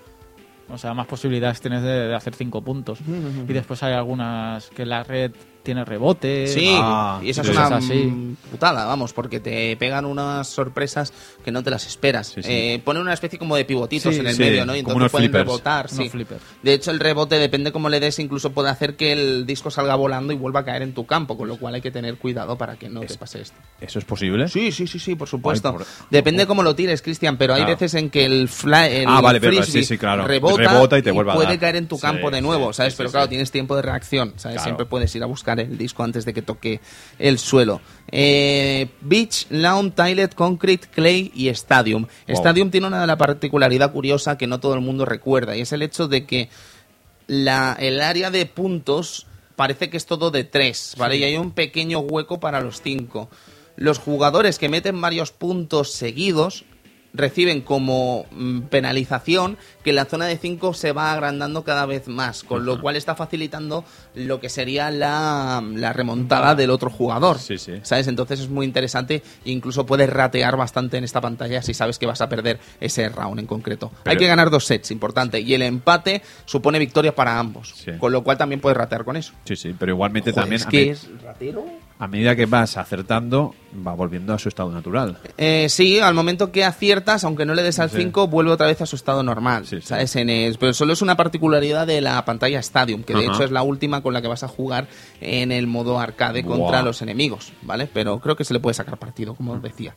o sea, más posibilidades tienes de, de hacer cinco puntos. Y después hay algunas que la red tiene rebote. Sí, Ah, y esa sí, es una así. putada, vamos, porque te pegan unas sorpresas que no te las esperas. Sí, sí. Eh, ponen una especie como de pivotitos Sí, en el sí, medio, ¿no? Y entonces pueden flippers. rebotar. De hecho, el rebote, depende cómo le des, incluso puede hacer que el disco salga volando y vuelva a caer en tu campo, con lo cual hay que tener cuidado para que no te pase esto. ¿Eso es posible? Sí, sí, sí, sí, por supuesto. Ay, por- Depende cómo lo tires, Cristian, pero hay veces en que el, fly, el Ah, vale, pero frisbee sí, sí, claro. rebota, Rebota y te vuelve a puede caer en tu Sí, campo de nuevo, sí, ¿sabes? sí, pero sí, claro, sí. tienes tiempo de reacción, ¿sabes? Claro. Siempre puedes ir a buscar el disco antes de que toque el suelo. Eh, Beach, Lawn, Tilet, Concrete, Clay y Stadium. Wow. Stadium tiene una de la particularidad curiosa que no todo el mundo recuerda y es el hecho de que la, el área de puntos parece que es todo de tres, ¿vale? Y hay un pequeño hueco para los cinco. Los jugadores que meten varios puntos seguidos reciben como mm, penalización que la zona de 5 se va agrandando cada vez más, con lo cual está facilitando lo que sería la, la remontada del otro jugador. Sí, sí. ¿Sabes? Entonces es muy interesante incluso puedes ratear bastante en esta pantalla si sabes que vas a perder ese round en concreto. Hay que ganar dos sets, importante, y el empate supone victoria para ambos, Sí. con lo cual también puedes ratear con eso. Sí, sí, pero igualmente Joder, también es que es ratero. A medida que vas acertando, va volviendo a su estado natural. Eh, sí, al momento que aciertas, aunque no le des al Sí. 5, vuelve otra vez a su estado normal. Sí, sí. ¿sabes? En pero solo es una particularidad de la pantalla Stadium, que de hecho es la última con la que vas a jugar en el modo arcade contra los enemigos, ¿vale? Pero creo que se le puede sacar partido, como os decía.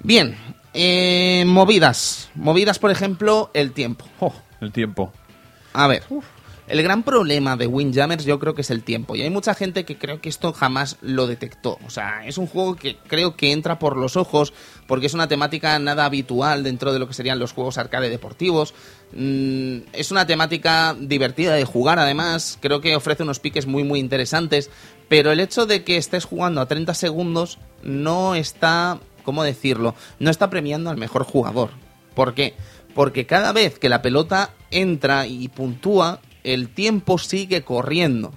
Bien, eh, movidas. Movidas, por ejemplo, el tiempo. Oh, el tiempo. A ver, el gran problema de Windjammers yo creo que es el tiempo. Y hay mucha gente que creo que esto jamás lo detectó. O sea, es un juego que creo que entra por los ojos porque es una temática nada habitual dentro de lo que serían los juegos arcade deportivos. Mm, es una temática divertida de jugar además. Creo que ofrece unos piques muy muy interesantes. Pero el hecho de que estés jugando a 30 segundos no está, ¿cómo decirlo? No está premiando al mejor jugador. ¿Por qué? Porque cada vez que la pelota entra y puntúa, el tiempo sigue corriendo.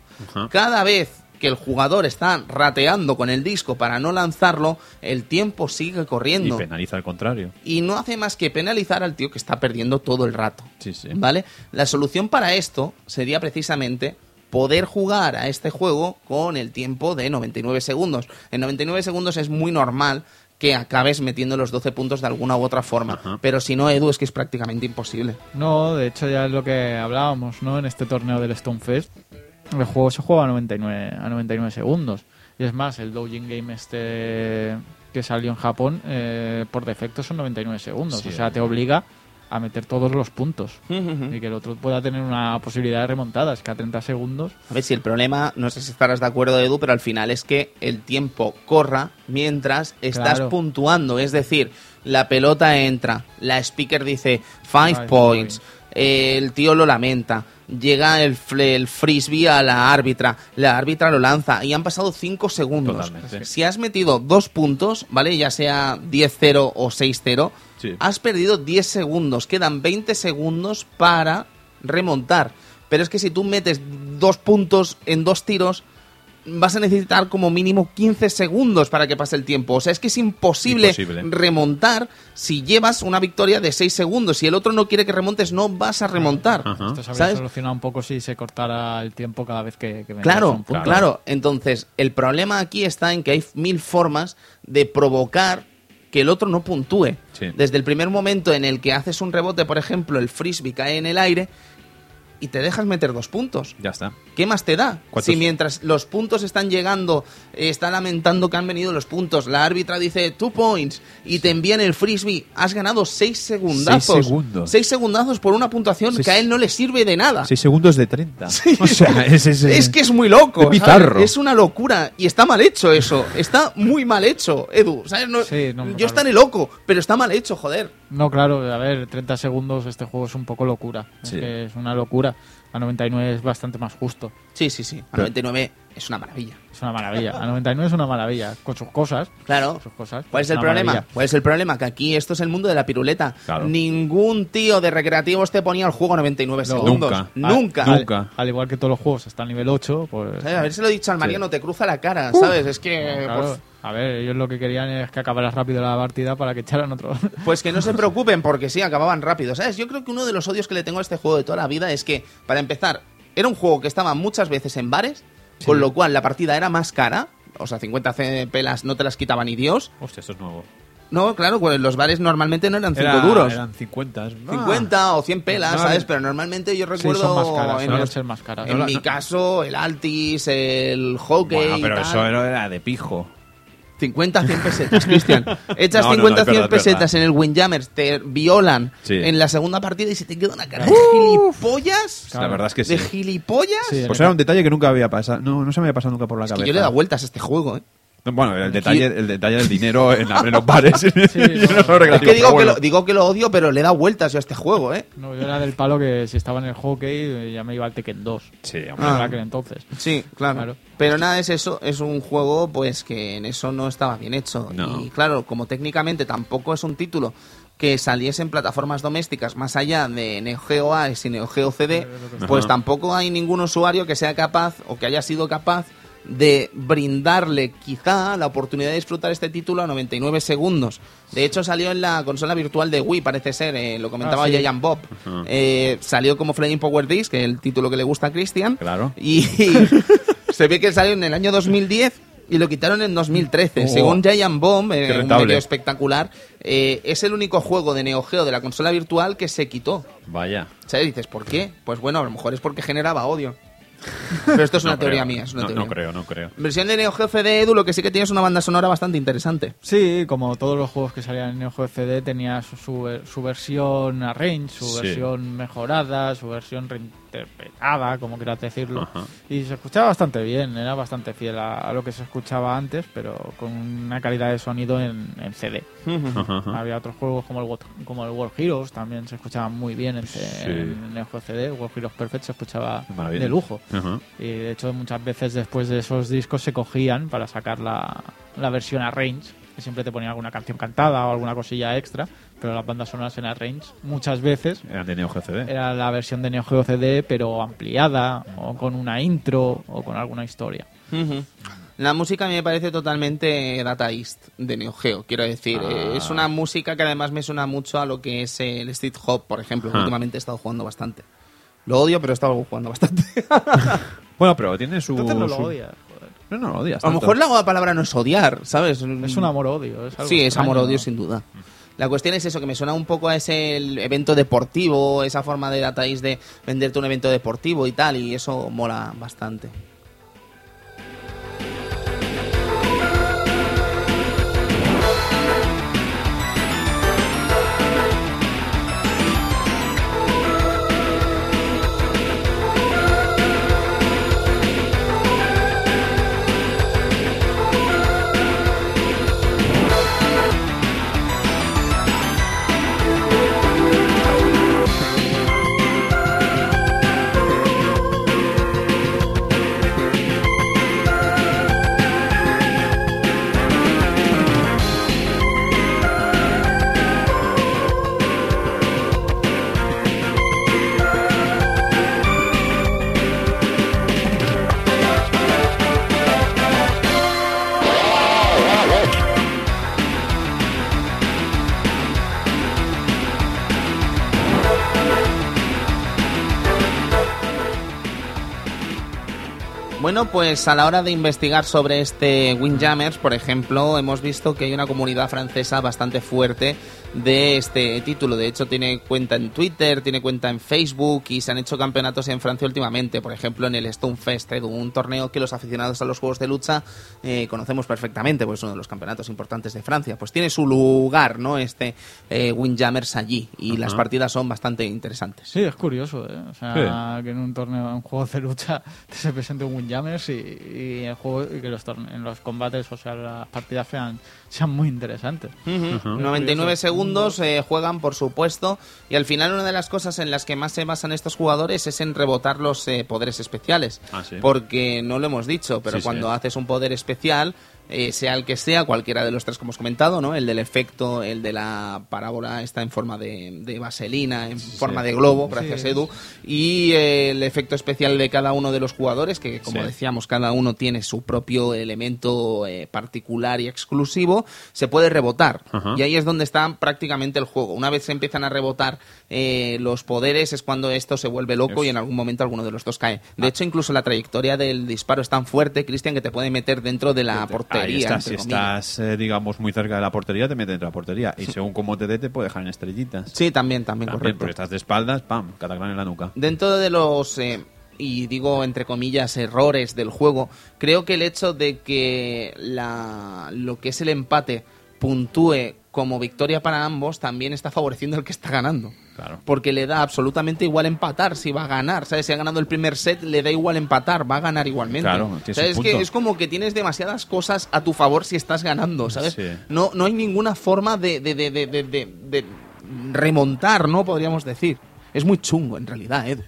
Cada vez que el jugador está rateando con el disco para no lanzarlo, el tiempo sigue Y corriendo. penaliza al contrario. Y no hace más que penalizar al tío que está perdiendo todo el rato. Sí, sí. ¿Vale? La solución para esto sería precisamente poder jugar a este juego con el tiempo de 99 segundos. En 99 segundos es muy normal que acabes metiendo los 12 puntos de alguna u otra forma. Ajá. Pero si no, Edu, es que es prácticamente imposible. No, de hecho ya es lo que hablábamos, ¿no? En este torneo del Stonefest, el juego se juega a 99, a 99 segundos. Y es más, el Doujin Game este que salió en Japón, eh, por defecto son 99 segundos. Sí, o sea, te obliga a meter todos los puntos. [laughs] y que el otro pueda tener una posibilidad de remontada. Es que a 30 segundos... A ver si el problema, no sé si estarás de acuerdo, Edu, pero al final es que el tiempo corra mientras estás Claro. puntuando. Es decir, la pelota entra, la speaker dice five Five points, points. eh, el tío lo lamenta, llega el, el frisbee a la árbitra, la árbitra lo lanza y han pasado cinco segundos. Totalmente. Si has metido dos puntos, ¿vale? Ya sea 10-0 o 6-0, Sí. has perdido 10 segundos. Quedan 20 segundos para remontar. Pero es que si tú metes dos puntos en dos tiros, vas a necesitar como mínimo 15 segundos para que pase el tiempo. O sea, es que es imposible, Imposible. remontar si llevas una victoria de 6 segundos. Si el otro no quiere que remontes, no vas a remontar. Ajá. Esto se habría ¿Sabes? solucionado un poco si se cortara el tiempo cada vez que, que Claro, un punto. claro, Entonces, el problema aquí está en que hay mil formas de provocar que el otro no puntúe. Sí. Desde el primer momento en el que haces un rebote, por ejemplo, el frisbee cae en el aire y te dejas meter dos puntos. Ya está. ¿Qué más te da? ¿Cuántos? Si mientras los puntos están llegando, eh, está lamentando que han venido los puntos, la árbitra dice two points y te envían el frisbee, has ganado seis segundazos. Seis segundos. Seis segundazos por una puntuación Seis- que a él no le sirve de nada. 6 segundos de 30. [laughs] O sea, es, es, Es que es muy loco. Es ¿sabes? bizarro. Es una locura. Y está mal hecho eso. Está muy mal hecho, Edu. ¿sabes? No- Sí, no, yo claro. estaré loco, pero está mal hecho, joder. No, claro, a ver, 30 segundos este juego es un poco locura. Sí. Es que es una locura. A 99 es bastante más justo. Sí, sí, sí. A 99 es una maravilla. Es una maravilla. A 99 es una maravilla. Con sus cosas. Claro. Sus cosas. ¿Cuál es el problema? maravilla. ¿Cuál es el problema? Que aquí esto es el mundo de la piruleta. Claro. Ningún tío de recreativos te ponía el juego a 99 segundos. nunca. Nunca. Al- Nunca. Al, igual que todos los juegos hasta el nivel 8, pues... A ver si lo he dicho al Mariano, te cruza la cara, ¿sabes? Es que. Claro, pues, a ver, ellos lo que querían es que acabara rápido la partida para que echaran otro. [laughs] Pues que no se preocupen porque sí, acababan rápido. ¿Sabes? Yo creo que uno de los odios que le tengo a este juego de toda la vida es que, para empezar, era un juego que estaba muchas veces en bares, con lo cual la partida era más cara. O sea, 50 ce- pelas no te las quitaba ni Dios. Hostia, esto es nuevo. No, claro, pues los bares normalmente no eran 5 Era- duros. Eran 50. 50 o 100 pelas, No, ¿sabes? no. Pero normalmente yo Sí, recuerdo son más caras, en, suelen los- ser más caras. en No, mi no. caso el Altis, el Hockey Bueno, y pero tal. eso era de pijo. 50, 100 pesetas, Cristian. [laughs] Echas No, no, 50, no, es 100 verdad, es pesetas en el Windjammers, te violan Sí. en la segunda partida y se te queda una cara de gilipollas. La verdad es que sí. ¿De gilipollas? Sí, Pues era un detalle que nunca había pasado. No, no se me había pasado nunca por la Es cabeza. que yo le he dado vueltas a este juego, ¿eh? No, Bueno, el detalle, el detalle del dinero en, en los bares. [laughs] [laughs] Yo no soy Es que digo que, lo, bueno. digo que lo odio, pero le he dado vueltas yo a este juego, ¿eh? No, yo era del palo que si estaba en el hockey eh, ya me iba al Tekken 2. Sí, hombre. Ah. Aquel entonces. Sí, claro. Claro. Pero nada, es eso, es un juego pues que en eso no estaba bien hecho. No. Y claro, como técnicamente tampoco es un título que saliese en plataformas domésticas más allá de Neo Geo AES y Neo Geo CD, pues Ajá. tampoco hay ningún usuario que sea capaz o que haya sido capaz de brindarle quizá la oportunidad de disfrutar este título a 99 segundos. De hecho salió en la consola virtual de Wii, parece ser, eh, lo comentaba Ah, sí. Giant Bob. Eh, salió como Flying Power Disc, que es el título que le gusta a Christian. Claro. Y [laughs] [laughs] se ve que salió en el año 2010 y lo quitaron en 2013. Oh. Según Giant Bomb, eh, un medio espectacular, eh, es el único juego de Neo Geo de la consola virtual que se quitó. Vaya. ¿Sabes? Dices, ¿por qué? Pues bueno, a lo mejor es porque generaba odio. Pero esto es [laughs] una teoría mía, es una no, teoría. no creo, no creo. Versión de Neo Geo CD Edu, lo que sí que tiene es una banda sonora bastante interesante. Sí, como todos los juegos que salían en Neo Geo CD tenía su, su, su versión arrange, su Sí. versión mejorada, su versión reinterpretada, como quieras decirlo. Ajá. Y se escuchaba bastante bien, era bastante fiel a, a lo que se escuchaba antes, pero con una calidad de sonido en, en CD. Ajá, ajá. Había otros juegos como el, como el World Heroes, también se escuchaban muy bien en, Sí. en Neo Geo CD. World Heroes Perfect se escuchaba Maravilla. de lujo. Ajá. Y de hecho muchas veces después de esos discos se cogían para sacar la, la versión arrange que siempre te ponía alguna canción cantada o alguna cosilla extra, pero las bandas sonoras en Arrange muchas veces Eran de Neo Geo CD. era la versión de Neo Geo CD, pero ampliada, o con una intro, o con alguna historia. La música a mí me parece totalmente Data East de Neo Geo, quiero decir. eh, Es una música que además me suena mucho a lo que es el Street Hop, por ejemplo. Ah. Últimamente he estado jugando bastante. Lo odio, pero he estado jugando bastante. [laughs] Bueno, pero tiene su... Entonces no lo su- odias. No, no lo odias. a lo tanto. mejor la palabra no es odiar, ¿sabes? Es un amor-odio. Sí, es amor-odio ¿no? sin duda. La cuestión es eso, que me suena un poco a ese evento deportivo, esa forma de Data East de venderte un evento deportivo y tal, y eso mola bastante. Pues a la hora de investigar sobre este Windjammers, por ejemplo, hemos visto que hay una comunidad francesa bastante fuerte de este título. De hecho, tiene cuenta en Twitter, tiene cuenta en Facebook y se han hecho campeonatos en Francia últimamente. Por ejemplo, en el Stonefest, Edu, un torneo que los aficionados a los juegos de lucha eh, conocemos perfectamente, pues es uno de los campeonatos importantes de Francia. Pues tiene su lugar, ¿no? Este eh, Windjammers allí y las partidas son bastante interesantes. Sí, es curioso, ¿eh? O sea, que en un torneo, en un juego de lucha, te [laughs] se presente un Windjammers y, y el juego, y que los, torne- en los combates, o sea, las partidas sean, sean muy interesantes. Ujú. 99 segundos eh, juegan, por supuesto, y al final una de las cosas en las que más se basan estos jugadores es en rebotar los eh, poderes especiales. Ah, sí. Porque no lo hemos dicho, pero Sí, sí. cuando haces un poder especial, eh, sea el que sea, cualquiera de los tres que hemos comentado, ¿no? El del efecto, el de la parábola está en forma de, de vaselina, en forma de globo, gracias Sí. Edu, y eh, el efecto especial de cada uno de los jugadores, que como Sí. decíamos, cada uno tiene su propio elemento eh, particular y exclusivo, se puede rebotar. Ajá. Y ahí es donde está prácticamente el juego. Una vez se empiezan a rebotar eh, los poderes es cuando esto se vuelve loco y en algún momento alguno de los dos cae. De hecho, incluso la trayectoria del disparo es tan fuerte, Cristian, que te puede meter dentro de la portería. Ahí si estás, eh, digamos, muy cerca de la portería, te mete dentro de la portería. Y según cómo te dé, te puede dejar en estrellitas. Sí, también, también, También, correcto. porque estás de espaldas, pam, cataclán en la nuca. Dentro de los, eh, y digo entre comillas, errores del juego, creo que el hecho de que la, lo que es el empate puntúe como victoria para ambos también está favoreciendo al que está ganando. Claro. Porque le da absolutamente igual empatar si va a ganar. ¿Sabes? Si ha ganado el primer set, le da igual empatar, va a ganar igualmente. Claro, Es que es como que tienes demasiadas cosas a tu favor si estás ganando, ¿sabes? Sí. No, no hay ninguna forma de, de, de, de, de- de- de remontar, ¿no? Podríamos decir. Es muy chungo, en realidad, Edu.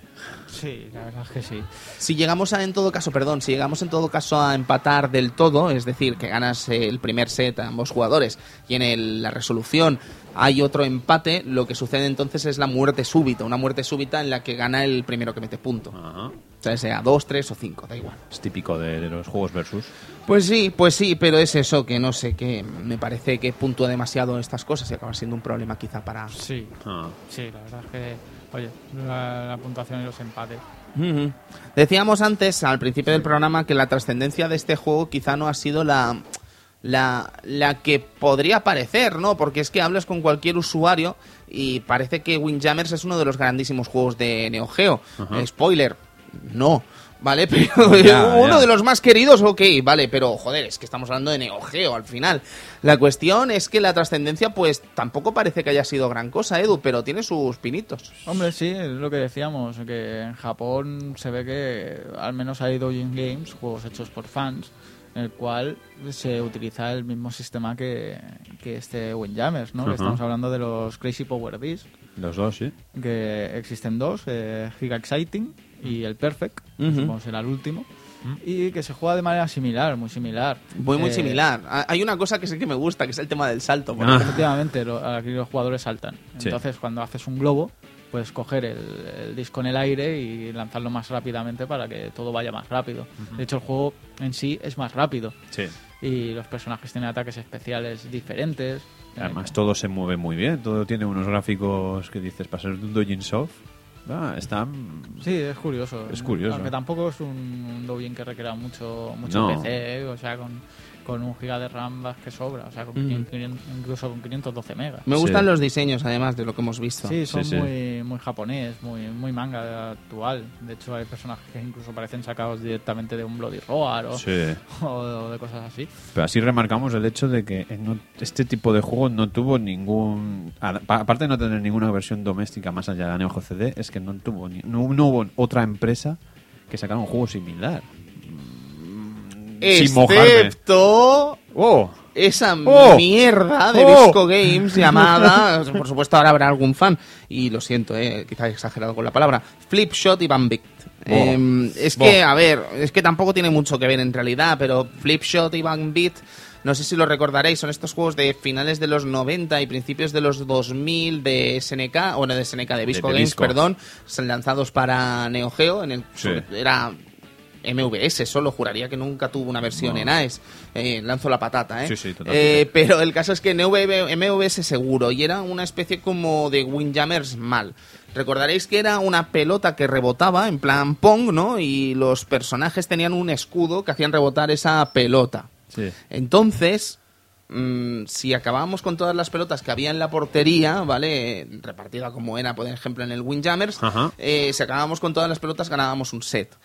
Sí, la verdad es que sí. Si llegamos a, en todo caso, perdón, si llegamos en todo caso a empatar del todo, es decir, que ganas el primer set a ambos jugadores y en el- la resolución hay otro empate, lo que sucede entonces es la muerte súbita, una muerte súbita en la que gana el primero que mete punto. Ajá. O sea, sea dos, tres o cinco, da igual. Es típico de, de los juegos versus. Pues sí, pues sí, pero es eso, que no sé, que me parece que puntúa demasiado estas cosas y acaba siendo un problema quizá para... Sí, Ah. sí, la verdad es que, oye, la, la puntuación y los empates. Decíamos antes, al principio del programa, que la trascendencia de este juego quizá no ha sido la, la, la que podría parecer, ¿no? Porque es que hablas con cualquier usuario y parece que Windjammers es uno de los grandísimos juegos de Neo Geo. Spoiler, no. ¿Vale? [laughs] Pero Ya, uno ya. de los más queridos, ok, vale, pero joder, es que estamos hablando de Neo Geo al final. La cuestión es que la trascendencia, pues tampoco parece que haya sido gran cosa, Edu, pero tiene sus pinitos. Hombre, sí, es lo que decíamos, que en Japón se ve que al menos hay Doujin Games, juegos hechos por fans, en el cual se utiliza el mismo sistema que, que este Windjammers, ¿no? Que Ajá. Estamos hablando de los Crazy Power Disc, Los dos, sí. que existen dos, eh, Giga Exciting y el Perfect, Ujú. supongo que será el último. y que se juega de manera similar, muy similar. Muy, muy Eh, similar. Ha- Hay una cosa que sí que me gusta, que es el tema del salto. por Ah. Efectivamente, lo- aquí los jugadores saltan. Sí. Entonces, cuando haces un globo, puedes coger el, el disco en el aire y lanzarlo más rápidamente para que todo vaya más rápido. De hecho, el juego en sí es más rápido Sí. y los personajes tienen ataques especiales diferentes. Además, Eh, todo se mueve muy bien. Todo tiene unos gráficos que dices, para ser de un Dojin Soft, ah, están... Sí, es curioso. Es curioso. Aunque tampoco es un, un Douyin que requiera mucho, mucho No. PC, ¿eh? o sea, con, con un giga de RAM más que sobra, o sea, con Mm. 500 incluso con 512 megas. Me Sí. gustan los diseños, además, de lo que hemos visto. Sí, son sí. Muy, muy japonés, muy, muy manga actual. De hecho, hay personajes que incluso parecen sacados directamente de un Bloody Roar o, Sí. [laughs] o de cosas así. Pero así remarcamos el hecho de que no- este tipo de juego no tuvo ningún... Aparte de no tener ninguna versión doméstica más allá de la Neo Geo CD, es que no tuvo ni- no, no hubo otra empresa que sacara un juego similar. Sin. Excepto ¡Oh! esa ¡Oh! mierda de ¡Oh! Visco Games llamada, [laughs] por supuesto ahora habrá algún fan, y lo siento, eh, quizá he exagerado con la palabra, Flipshot y Bambit. Eh, es Bo. que, a ver, es que tampoco tiene mucho que ver en realidad, pero Flipshot y Bambit, no sé si lo recordaréis, son estos juegos de finales de los 90 y principios de los 2000 de SNK, o no de SNK, de Visco Games, perdón, lanzados para Neo Geo, en el, Sí. era MVS, solo juraría que nunca tuvo una versión No. en AES. Eh, lanzo la patata, ¿eh? Sí, sí, totalmente. Eh, pero el caso es que en MV MVS seguro, y era una especie como de Windjammers mal. Recordaréis que era una pelota que rebotaba, en plan Pong, ¿no? Y los personajes tenían un escudo que hacían rebotar esa pelota. Sí. Entonces, mm, si acabábamos con todas las pelotas que había en la portería, ¿vale? Repartida como era, por ejemplo, en el Windjammers, eh, si acabábamos con todas las pelotas ganábamos un set.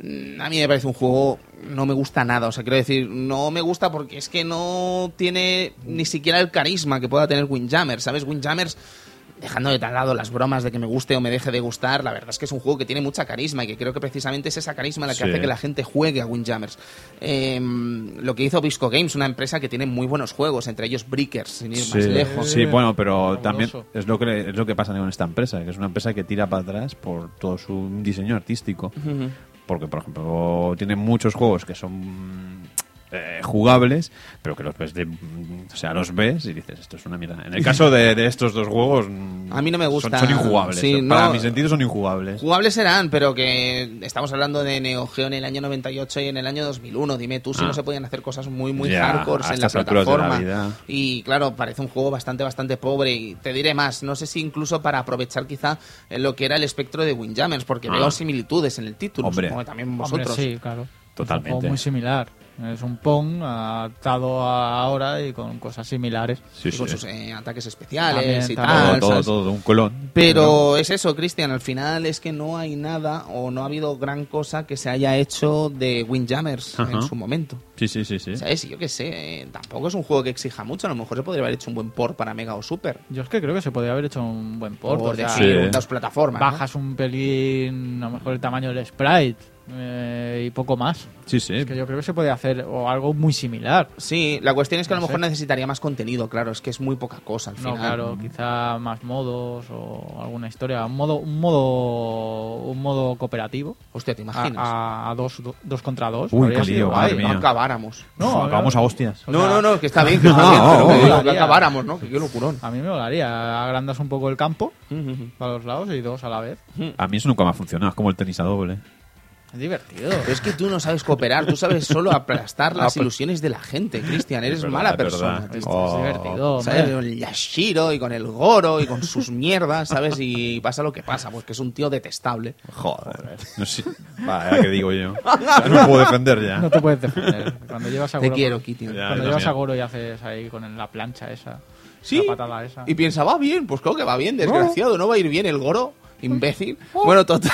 A mí me parece un juego, no me gusta nada, o sea, quiero decir, no me gusta porque es que no tiene ni siquiera el carisma que pueda tener Windjammers, ¿sabes? Windjammers, dejando de tal lado las bromas de que me guste o me deje de gustar, la verdad es que es un juego que tiene mucha carisma y que creo que precisamente es esa carisma la que Sí. hace que la gente juegue a Windjammers. Eh, lo que hizo Visco Games, una empresa que tiene muy buenos juegos, entre ellos Breakers, sin ir más Sí, lejos. sí, bueno, pero Fabuloso. también es lo que es lo que pasa con esta empresa, que es una empresa que tira para atrás por todo su diseño artístico, porque por ejemplo tiene muchos juegos que son eh, jugables, pero que los ves de, o sea, los ves y dices esto es una mierda. En el caso de, de estos dos juegos, A mí no me gusta. son, son injugables. Sí, Para no- mi sentido son injugables. Jugables serán, pero que estamos hablando de Neo Geo en el año 98 y en el año 2001. Dime tú si Ah. no se podían hacer cosas muy, muy Ya, hardcore a en la estas alturas de la plataforma. vida. Y claro, parece un juego bastante, bastante pobre. Y te diré más, no sé si incluso para aprovechar quizá eh, lo que era el espectro de Windjammers, porque Ah. veo similitudes en el título. Hombre. que también Hombre, vosotros. sí, claro. Totalmente. Es un juego muy similar. Es un Pong adaptado a ahora y con cosas similares. Sí, y con sí. sus eh, ataques especiales También, y también. todo, tal. todo, todo, un colón. Pero es eso, Cristian, al final es que no hay nada o no ha habido gran cosa que se haya hecho de Windjammers Ajá. en su momento. Sí, sí, sí, sí. ¿Sabes? Yo qué sé, eh, tampoco es un juego que exija mucho, a lo mejor se podría haber hecho un buen port para Mega o Super. Yo es que creo que se podría haber hecho un buen port. o o de sea, sí. dos plataformas. ¿no? bajas un pelín, a lo mejor el tamaño del sprite eh, y poco más. Sí, sí. Es que yo creo que se puede hacer o algo muy similar. Sí, la cuestión es que a lo No mejor sé. necesitaría más contenido, claro, es que es muy poca cosa al No, final. claro, quizá más modos o alguna historia. Un modo, un modo, un modo cooperativo. Hostia, ¿te imaginas? a- a dos, do- dos contra dos. Uy, qué lío, no acabáramos. No, acabamos a no. hostias. No, no, no, que está bien, [laughs] que está No, bien, pero no, que, no. que acabáramos, ¿no? Que qué locurón. A mí me molaría. Agrandas un poco el campo para los lados y dos a la vez. A mí eso nunca me ha funcionado, es como el tenis a doble. Es divertido. Pero es que tú no sabes cooperar, tú sabes solo aplastar [laughs] las ilusiones de la gente, Cristian. Eres verdad, mala persona. Es Oh. divertido. ¿Sabes? Con el Yashiro y con el Goro y con sus mierdas, ¿sabes? Y pasa lo que pasa, pues que es un tío detestable. Joder. No sé. Va, ya que digo yo. O [laughs] sea, no me puedo defender ya. No te puedes defender. Cuando llevas a Te Goro, quiero, Kitty. Ya. Cuando yo llevas a. Goro y haces ahí con la plancha esa. Sí. La patada esa. Y piensa, va bien, pues claro que va bien, desgraciado, ¿no va a ir bien el Goro? Imbécil. Bueno, total.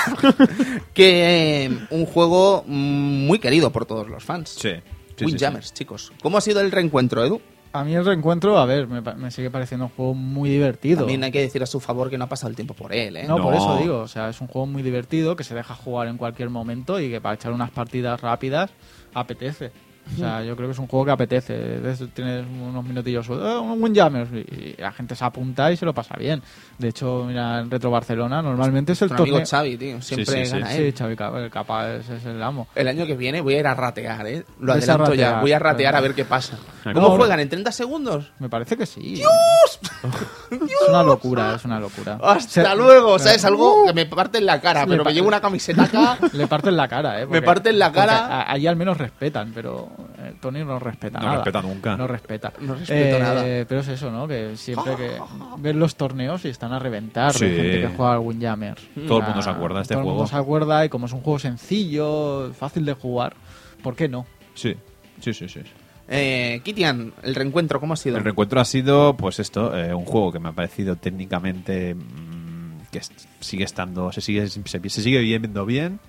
[laughs] que eh, un juego muy querido por todos los fans. Sí. sí, chicos. ¿Cómo ha sido el reencuentro, Edu? A mí el reencuentro, a ver, me, sigue pareciendo un juego muy divertido. También hay que decir a su favor que no ha pasado el tiempo por él, ¿eh? No, por eso digo, o sea, es un juego muy divertido que se deja jugar en cualquier momento y que para echar unas partidas rápidas apetece. O sea, yo creo que es un juego que apetece. Tienes unos minutillos, eh, un Windjammers, y la gente se apunta y se lo pasa bien. De hecho, mira, en Retro Barcelona normalmente es el Un amigo torneo... Xavi, tío. Siempre sí, sí. gana él. Sí, Xavi Capa, Capa es, es el amo. El año que viene voy a ir a ratear, ¿eh? Lo adelanto ya. ratear, Voy a ratear pero- a ver qué pasa. ¿Cómo juegan? ¿En 30 segundos? Me parece que sí. ¡Dios! [laughs] Es una locura, es una locura. Hasta Se- luego, ¿sabes? Algo que me parte en la cara, pero me llevo una camiseta acá. [laughs] Le parten la cara, ¿eh? Me parten la porque cara. Allí al menos respetan, pero eh, Tony no respeta No nada. respeta nunca. No respeta. No respeto Eh, nada. Pero es eso, ¿no? Que siempre que [laughs] ven los torneos y están a reventar de Sí. gente que juega al Windjammer. Todo el mundo se acuerda de este Todo el juego. mundo se acuerda y como es un juego sencillo, fácil de jugar, ¿por qué no? Sí, sí, sí, sí. Eh, Kitian, el reencuentro, ¿cómo ha sido? El reencuentro ha sido, pues esto, eh, un juego que me ha parecido técnicamente mm, que sigue estando, se sigue, se, se sigue viendo bien,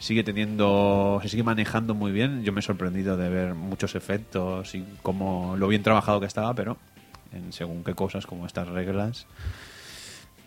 sigue teniendo, se sigue manejando muy bien. Yo me he sorprendido de ver muchos efectos y cómo lo bien trabajado que estaba, pero en según qué cosas, como estas reglas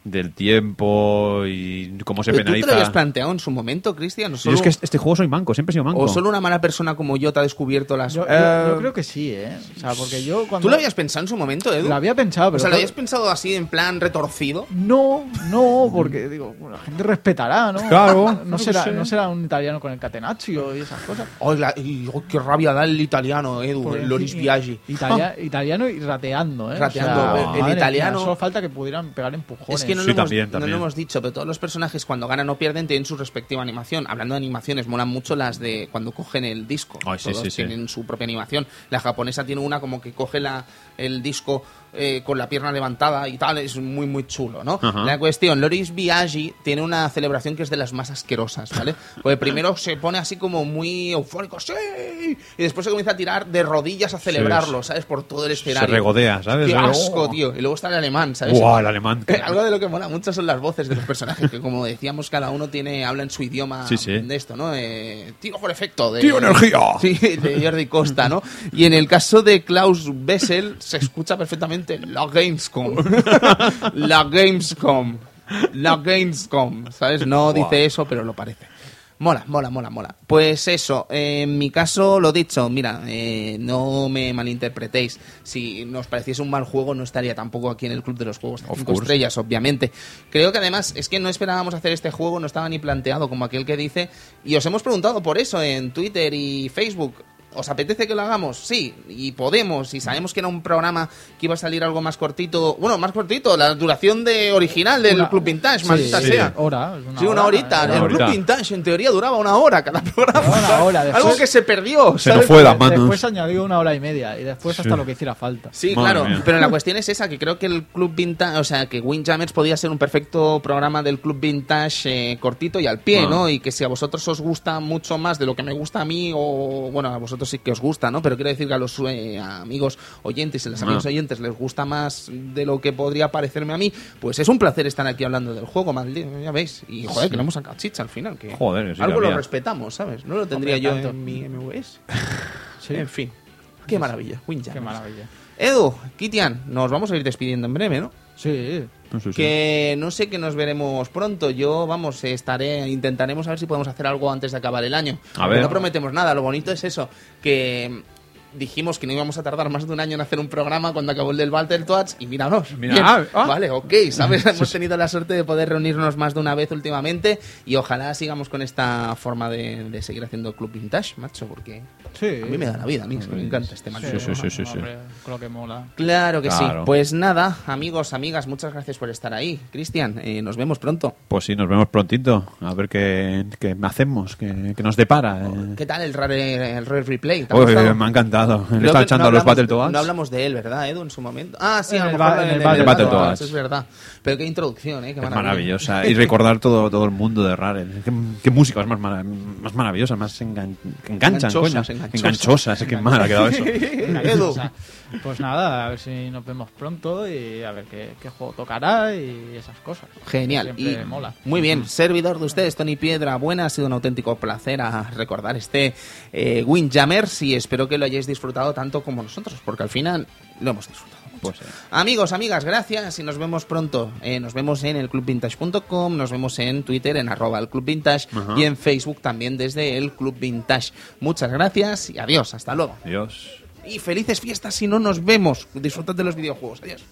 del tiempo y cómo se ¿Pero ¿Tú te lo habías penaliza. planteado en su momento, Cristian? ¿O Yo solo, es que este juego soy manco, siempre he sido manco. o solo una mala persona como yo te ha descubierto las... Yo, yo- Eh, yo creo que sí, ¿eh? O sea, porque yo cuando... ¿Tú lo habías pensado en su momento, Edu? Lo había pensado, pero... o sea, ¿lo habías pensado así en plan retorcido? No, no, porque digo, la gente respetará, ¿no? Claro, No será, no será un italiano con el catenaccio y esas cosas. La- y- oh, qué rabia da el italiano, Edu, Porque el Loris Biaggi. Italia- italiano y rateando, ¿eh? Rateando. O sea, El- el italiano- mía, solo falta que pudieran pegar empujones. Es que no, Sí, lo hemos, también, no también. lo hemos dicho, pero todos los personajes cuando ganan o pierden tienen su respectiva animación. Hablando de animaciones, molan mucho las de cuando cogen el disco. Ay, todos sí, sí. tienen su propia animación. La japonesa tiene una como que coge la, el disco eh, con la pierna levantada y tal, es muy, muy chulo, ¿no? La cuestión, Loris Biaggi tiene una celebración que es de las más asquerosas, ¿vale? Porque primero se pone así como muy eufórico, ¡sí! Y después se comienza a tirar de rodillas a celebrarlo, ¿sabes? Por todo el se escenario. regodea, ¿sabes? Qué Oh. asco, tío. Y luego está el alemán, ¿sabes? Guau, el alemán. Algo de lo que mola mucho son las voces de los personajes, que como decíamos, cada uno tiene habla en su idioma Sí, sí. de esto, ¿no? Eh, tiro por efecto. De, ¡Tiro energía! [laughs] Sí, de Jordi Costa, ¿no? Y en el caso de Klaus Bessel se escucha perfectamente la Gamescom. [laughs] la Gamescom. La Gamescom. ¿Sabes? No dice eso, pero lo parece. Mola, mola, mola, mola. Pues eso, eh, en mi caso, lo dicho, mira, eh, no me malinterpretéis. Si nos pareciese un mal juego, no estaría tampoco aquí en el Club de los Juegos de Of 5 course. estrellas, obviamente. Creo que además es que no esperábamos hacer este juego, no estaba ni planteado como aquel que dice. Y os hemos preguntado por eso en Twitter y Facebook. ¿Os apetece que lo hagamos? Sí, y podemos, y sabemos que era un programa que iba a salir algo más cortito, bueno, más cortito, la duración de original del Una- Club Vintage, Sí, maldita sí. sea. Hora, una sí, una hora, horita. Una el horita. Club Vintage en teoría duraba una hora cada programa. Una hora, Algo después- que se perdió. Se ¿sabes? nos fue de las manos. Después añadió una hora y media y después hasta Sí. lo que hiciera falta. Sí, Madre claro, mía. pero la cuestión es esa, que creo que el Club Vintage, o sea, que Windjammers podía ser un perfecto programa del Club Vintage eh, cortito y al pie, Ah. ¿no? Y que si a vosotros os gusta mucho más de lo que me gusta a mí, o bueno, a vosotros sí que os gusta, ¿no? Pero quiero decir que a los eh, amigos oyentes y los amigos Ah. oyentes les gusta más de lo que podría parecerme a mí, pues es un placer estar aquí hablando del juego, maldito, ya veis. Y joder, que le hemos sacado chicha al final, que Joder, sí que algo lo respetamos, ¿sabes? No lo tendría Hombre, yo tanto. en mi MVS. [laughs] Sí. En fin, qué maravilla. Qué maravilla. Edu, Kitian, nos vamos a ir despidiendo en breve, ¿no? Sí. Sí, sí. Que no sé que nos veremos pronto. Yo, vamos, estaré, intentaremos a ver si podemos hacer algo antes de acabar el año. A ver. No prometemos nada. Lo bonito es eso, que dijimos que no íbamos a tardar más de un año en hacer un programa cuando acabó el del Battletoads y míranos. Mira, Bien. ah, ah. Vale, ok, ¿sabes? [laughs] Hemos tenido la suerte de poder reunirnos más de una vez últimamente y ojalá sigamos con esta forma de, de seguir haciendo Club Vintage, macho, porque Sí. a mí me da la vida, a mí me encanta este macho. Sí, sí, sí, sí, sí. Creo que mola. Claro que sí. Pues nada, amigos, amigas, muchas gracias por estar ahí. Cristian, eh, nos vemos pronto. Pues sí, nos vemos prontito. A ver qué, qué hacemos, qué, qué nos depara. eh. ¿Qué tal el Rare, el Rare Replay? ¿Te ha me ha encantado. Le está que echando no a los hablamos- Battletoads. No hablamos de él, ¿verdad, Edu, en su momento? Ah, sí, a En lo el mejor ba- en el, el en el Battletoads. Es verdad. Pero qué introducción, ¿eh? Qué Es maravillosa. Y recordar todo, todo el mundo de Rare. Qué, qué músicas más, mara- más maravillosas, más engan- que enganchan, Enganchosas, coño. enganchosas. Enganchosas, qué mal ha quedado eso. [laughs] Edu. Sea, pues nada, a ver si nos vemos pronto y a ver qué, qué juego tocará y esas cosas. Genial. Y Siempre mola. Muy bien, servidor de ustedes, Tony Piedra. Buena, ha sido un auténtico placer a recordar este eh, Windjammers y espero que lo hayáis disfrutado tanto como nosotros, porque al final lo hemos disfrutado. Pues. Amigos, amigas, gracias y nos vemos pronto. Eh, nos vemos en el clubvintage.com, nos vemos en Twitter en arroba el Club Vintage y en Facebook también desde el Club Vintage. Muchas gracias y adiós, hasta luego. Dios. Y felices fiestas si no nos vemos. Disfrutad de los videojuegos. Adiós.